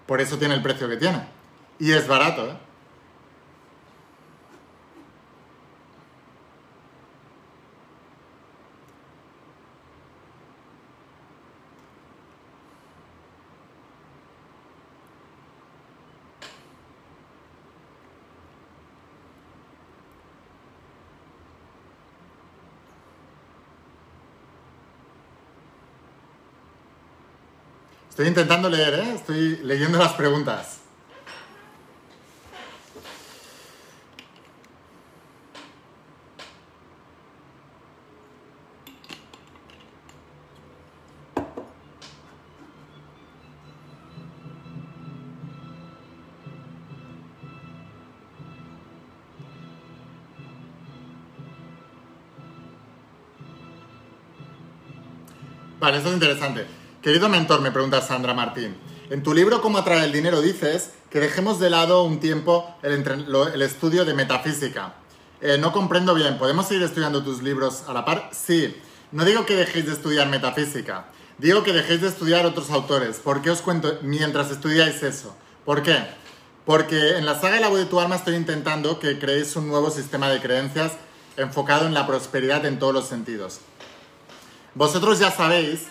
Por eso tiene el precio que tiene. Y es barato, ¿eh? Estoy intentando leer, ¿eh? Estoy leyendo las preguntas. Vale, esto es interesante. Querido mentor, me pregunta Sandra Martín, en tu libro Cómo atraer el dinero dices que dejemos de lado un tiempo el, estudio de metafísica. Eh, no comprendo bien, ¿podemos seguir estudiando tus libros a la par? Sí, no digo que dejéis de estudiar metafísica, digo que dejéis de estudiar otros autores. ¿Por qué os cuento mientras estudiáis eso? ¿Por qué? Porque en la saga la voz de tu alma estoy intentando que creéis un nuevo sistema de creencias enfocado en la prosperidad en todos los sentidos. Vosotros ya sabéis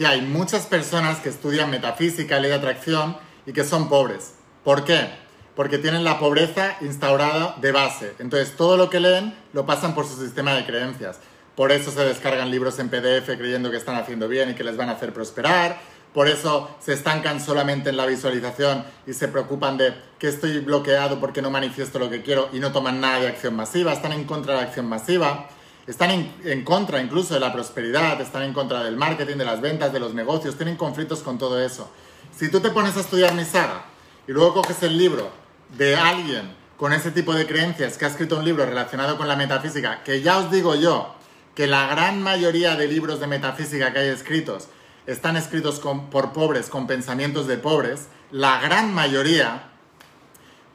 que hay muchas personas que estudian metafísica, ley de atracción y que son pobres. ¿Por qué? Porque tienen la pobreza instaurada de base. Entonces todo lo que leen lo pasan por su sistema de creencias. Por eso se descargan libros en PDF creyendo que están haciendo bien y que les van a hacer prosperar. Por eso se estancan solamente en la visualización y se preocupan de que estoy bloqueado porque no manifiesto lo que quiero y no toman nada de acción masiva. Están en contra de la acción masiva están en, contra incluso de la prosperidad, están en contra del marketing, de las ventas, de los negocios, tienen conflictos con todo eso. Si tú te pones a estudiar mi saga y luego coges el libro de alguien con ese tipo de creencias que ha escrito un libro relacionado con la metafísica, que ya os digo yo que la gran mayoría de libros de metafísica que hay escritos están escritos por pobres, con pensamientos de pobres, la gran mayoría,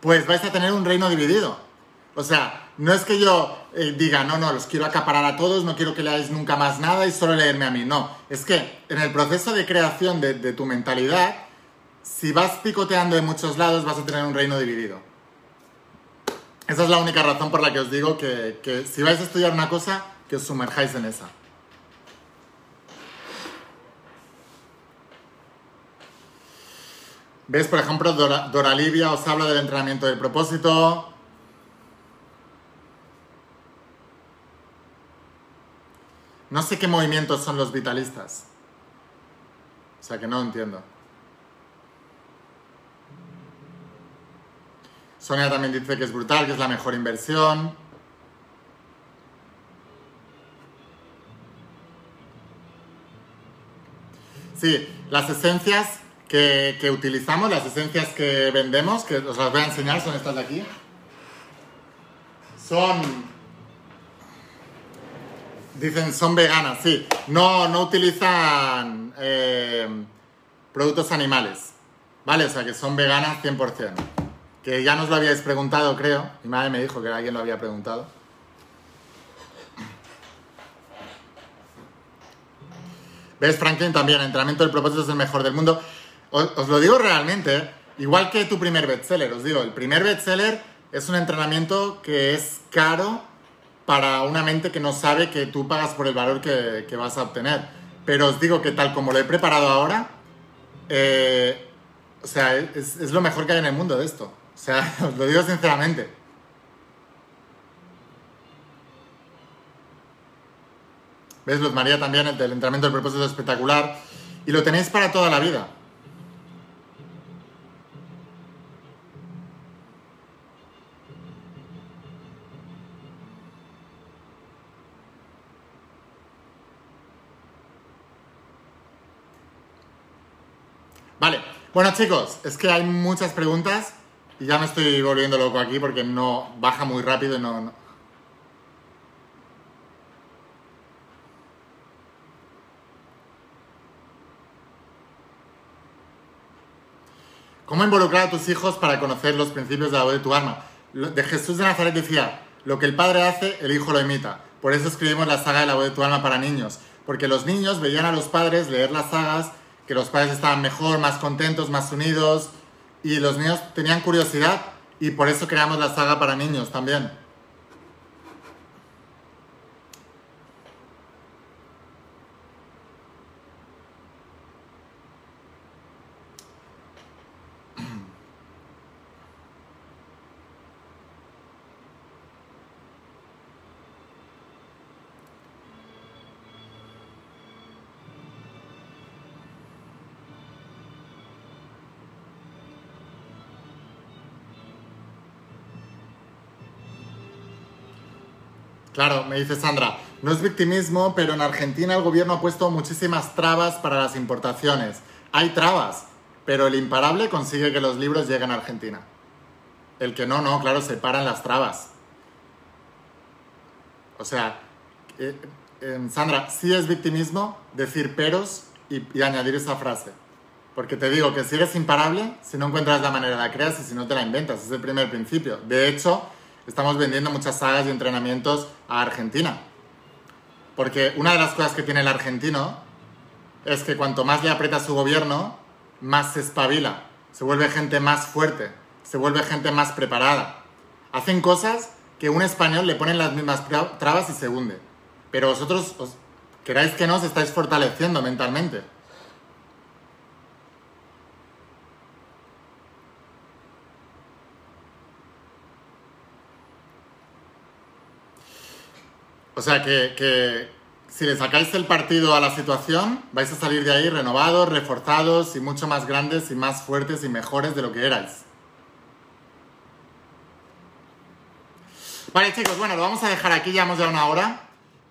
pues vais a tener un reino dividido. O sea, no es que yo eh, diga, no, no, los quiero acaparar a todos, no quiero que leáis nunca más nada y solo leerme a mí. No, es que en el proceso de creación de, tu mentalidad, si vas picoteando de muchos lados, vas a tener un reino dividido. Esa es la única razón por la que os digo que, si vais a estudiar una cosa, que os sumerjáis en esa. ¿Ves? Por ejemplo, Dora, Dora Livia os habla del entrenamiento del propósito. No sé qué movimientos son los vitalistas. O sea que no entiendo. Sonia también dice que es brutal, que es la mejor inversión. Sí, las esencias que, que utilizamos, las esencias que vendemos, que os las voy a enseñar, son estas de aquí. Son Dicen, son veganas, sí. No, no utilizan eh, productos animales. ¿Vale? O sea, que son veganas 100%. Que ya nos lo habíais preguntado, creo. Mi madre me dijo que alguien lo había preguntado. ¿Ves, Franklin? También, entrenamiento del propósito es el mejor del mundo. Os, os lo digo realmente, igual que tu primer bestseller. Os digo, el primer bestseller es un entrenamiento que es caro para una mente que no sabe que tú pagas por el valor que, que vas a obtener. Pero os digo que tal como lo he preparado ahora, eh, o sea, es, es, lo mejor que hay en el mundo de esto. O sea, os lo digo sinceramente. ¿Ves? Luz María también, el entrenamiento del propósito espectacular. Y lo tenéis para toda la vida. Vale, bueno chicos, es que hay muchas preguntas y ya me estoy volviendo loco aquí porque no baja muy rápido y no, no. ¿Cómo involucrar a tus hijos para conocer los principios de la voz de tu alma? De Jesús de Nazaret decía, lo que el padre hace, el hijo lo imita. Por eso escribimos la saga de la voz de tu alma para niños, porque los niños veían a los padres leer las sagas que los padres estaban mejor, más contentos, más unidos, y los niños tenían curiosidad, y por eso creamos la saga para niños también. Claro, me dice Sandra, no es victimismo, pero en Argentina el gobierno ha puesto muchísimas trabas para las importaciones. Hay trabas, pero el imparable consigue que los libros lleguen a Argentina. El que no, no, claro, se paran las trabas. O sea, eh, eh, Sandra, sí es victimismo decir peros y, añadir esa frase. Porque te digo que si eres imparable, si no encuentras la manera, la creas y si no te la inventas. Es el primer principio. De hecho, estamos vendiendo muchas sagas y entrenamientos a Argentina. Porque una de las cosas que tiene el argentino es que cuanto más le aprieta su gobierno, más se espabila, se vuelve gente más fuerte, se vuelve gente más preparada. Hacen cosas que un español le ponen las mismas trabas y se hunde. Pero vosotros, os, queráis que no, os estáis fortaleciendo mentalmente. O sea que, que, si le sacáis el partido a la situación, vais a salir de ahí renovados, reforzados y mucho más grandes y más fuertes y mejores de lo que erais. Vale chicos, bueno, lo vamos a dejar aquí, hemos ya una hora.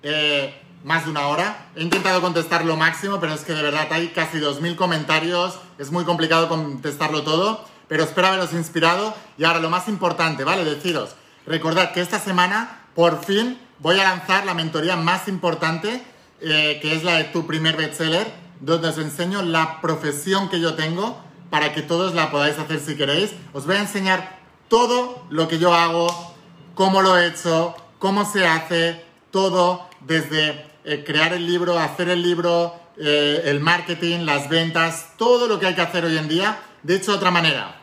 Eh, más de una hora. He intentado contestar lo máximo, pero es que de verdad hay casi 2.000 comentarios. Es muy complicado contestarlo todo, pero espero haberos inspirado. Y ahora lo más importante, ¿vale? Deciros, recordad que esta semana, por fin, voy a lanzar la mentoría más importante, eh, que es la de tu primer bestseller, donde os enseño la profesión que yo tengo para que todos la podáis hacer si queréis. Os voy a enseñar todo lo que yo hago, cómo lo he hecho, cómo se hace, todo desde eh, crear el libro, hacer el libro, eh, el marketing, las ventas, todo lo que hay que hacer hoy en día. De hecho, de otra manera,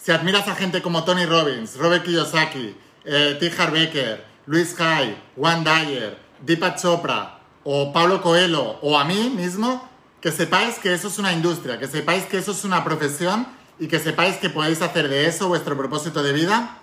si admiras a gente como Tony Robbins, Robert Kiyosaki, eh, T. Harbecker, Luis Hay, Juan Dyer, Deepak Chopra o Pablo Coelho o a mí mismo, que sepáis que eso es una industria, que sepáis que eso es una profesión y que sepáis que podéis hacer de eso vuestro propósito de vida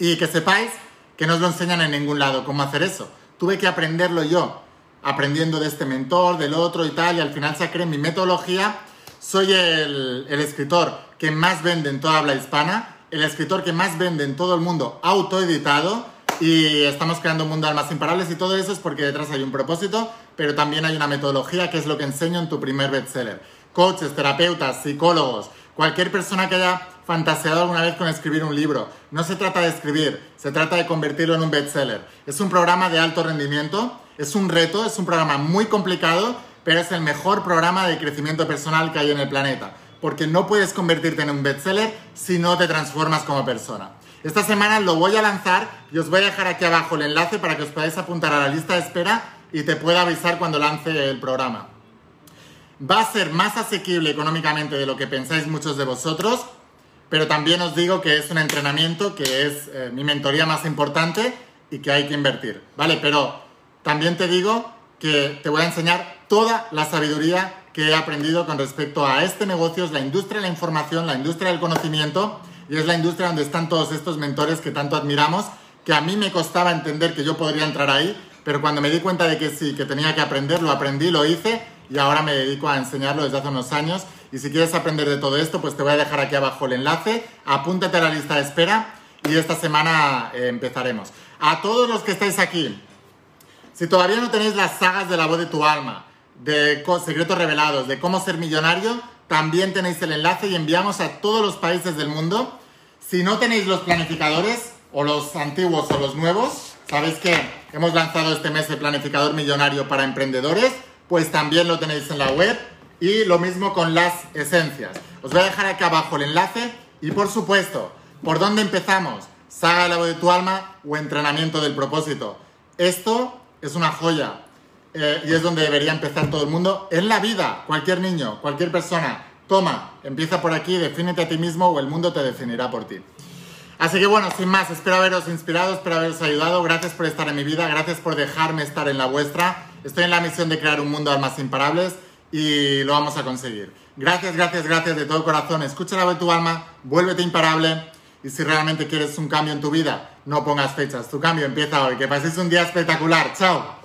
y que sepáis que no os lo enseñan en ningún lado cómo hacer eso. Tuve que aprenderlo yo, aprendiendo de este mentor, del otro y tal, y al final saqué mi metodología. Soy el, el escritor que más vende en toda habla hispana, el escritor que más vende en todo el mundo autoeditado y estamos creando un mundo de almas imparables y todo eso es porque detrás hay un propósito, pero también hay una metodología que es lo que enseño en tu primer bestseller. coaches, terapeutas, psicólogos, cualquier persona que haya fantaseado alguna vez con escribir un libro. No se trata de escribir, se trata de convertirlo en un bestseller. Es un programa de alto rendimiento, es un reto, es un programa muy complicado, pero es el mejor programa de crecimiento personal que hay en el planeta, porque no puedes convertirte en un bestseller si no te transformas como persona. Esta semana lo voy a lanzar y os voy a dejar aquí abajo el enlace para que os podáis apuntar a la lista de espera y te pueda avisar cuando lance el programa. Va a ser más asequible económicamente de lo que pensáis muchos de vosotros pero también os digo que es un entrenamiento que es eh, mi mentoría más importante y que hay que invertir, ¿vale? Pero también te digo que te voy a enseñar toda la sabiduría que he aprendido con respecto a este negocio, la industria de la información, la industria del conocimiento y es la industria donde están todos estos mentores que tanto admiramos, que a mí me costaba entender que yo podría entrar ahí, pero cuando me di cuenta de que sí, que tenía que aprender, lo aprendí, lo hice y ahora me dedico a enseñarlo desde hace unos años y si quieres aprender de todo esto, pues te voy a dejar aquí abajo el enlace. Apúntate a la lista de espera y esta semana eh, empezaremos. A todos los que estáis aquí, si todavía no tenéis las sagas de la voz de tu alma, de secretos revelados, de cómo ser millonario, también tenéis el enlace y enviamos a todos los países del mundo. Si no tenéis los planificadores, o los antiguos o los nuevos, sabéis que hemos lanzado este mes el planificador millonario para emprendedores, pues también lo tenéis en la web y lo mismo con las esencias. Os voy a dejar aquí abajo el enlace y por supuesto, ¿por dónde empezamos? Saga el agua de tu alma o entrenamiento del propósito. Esto es una joya eh, y es donde debería empezar todo el mundo en la vida, cualquier niño, cualquier persona. Toma, empieza por aquí, defínete a ti mismo o el mundo te definirá por ti. Así que bueno, sin más, espero haberos inspirado, espero haberos ayudado. Gracias por estar en mi vida, gracias por dejarme estar en la vuestra. Estoy en la misión de crear un mundo de almas imparables y lo vamos a conseguir. Gracias, gracias, gracias de todo corazón. Escucha la voz de tu alma, vuélvete imparable y si realmente quieres un cambio en tu vida, no pongas fechas. Tu cambio empieza hoy. Que paséis un día espectacular. Chao.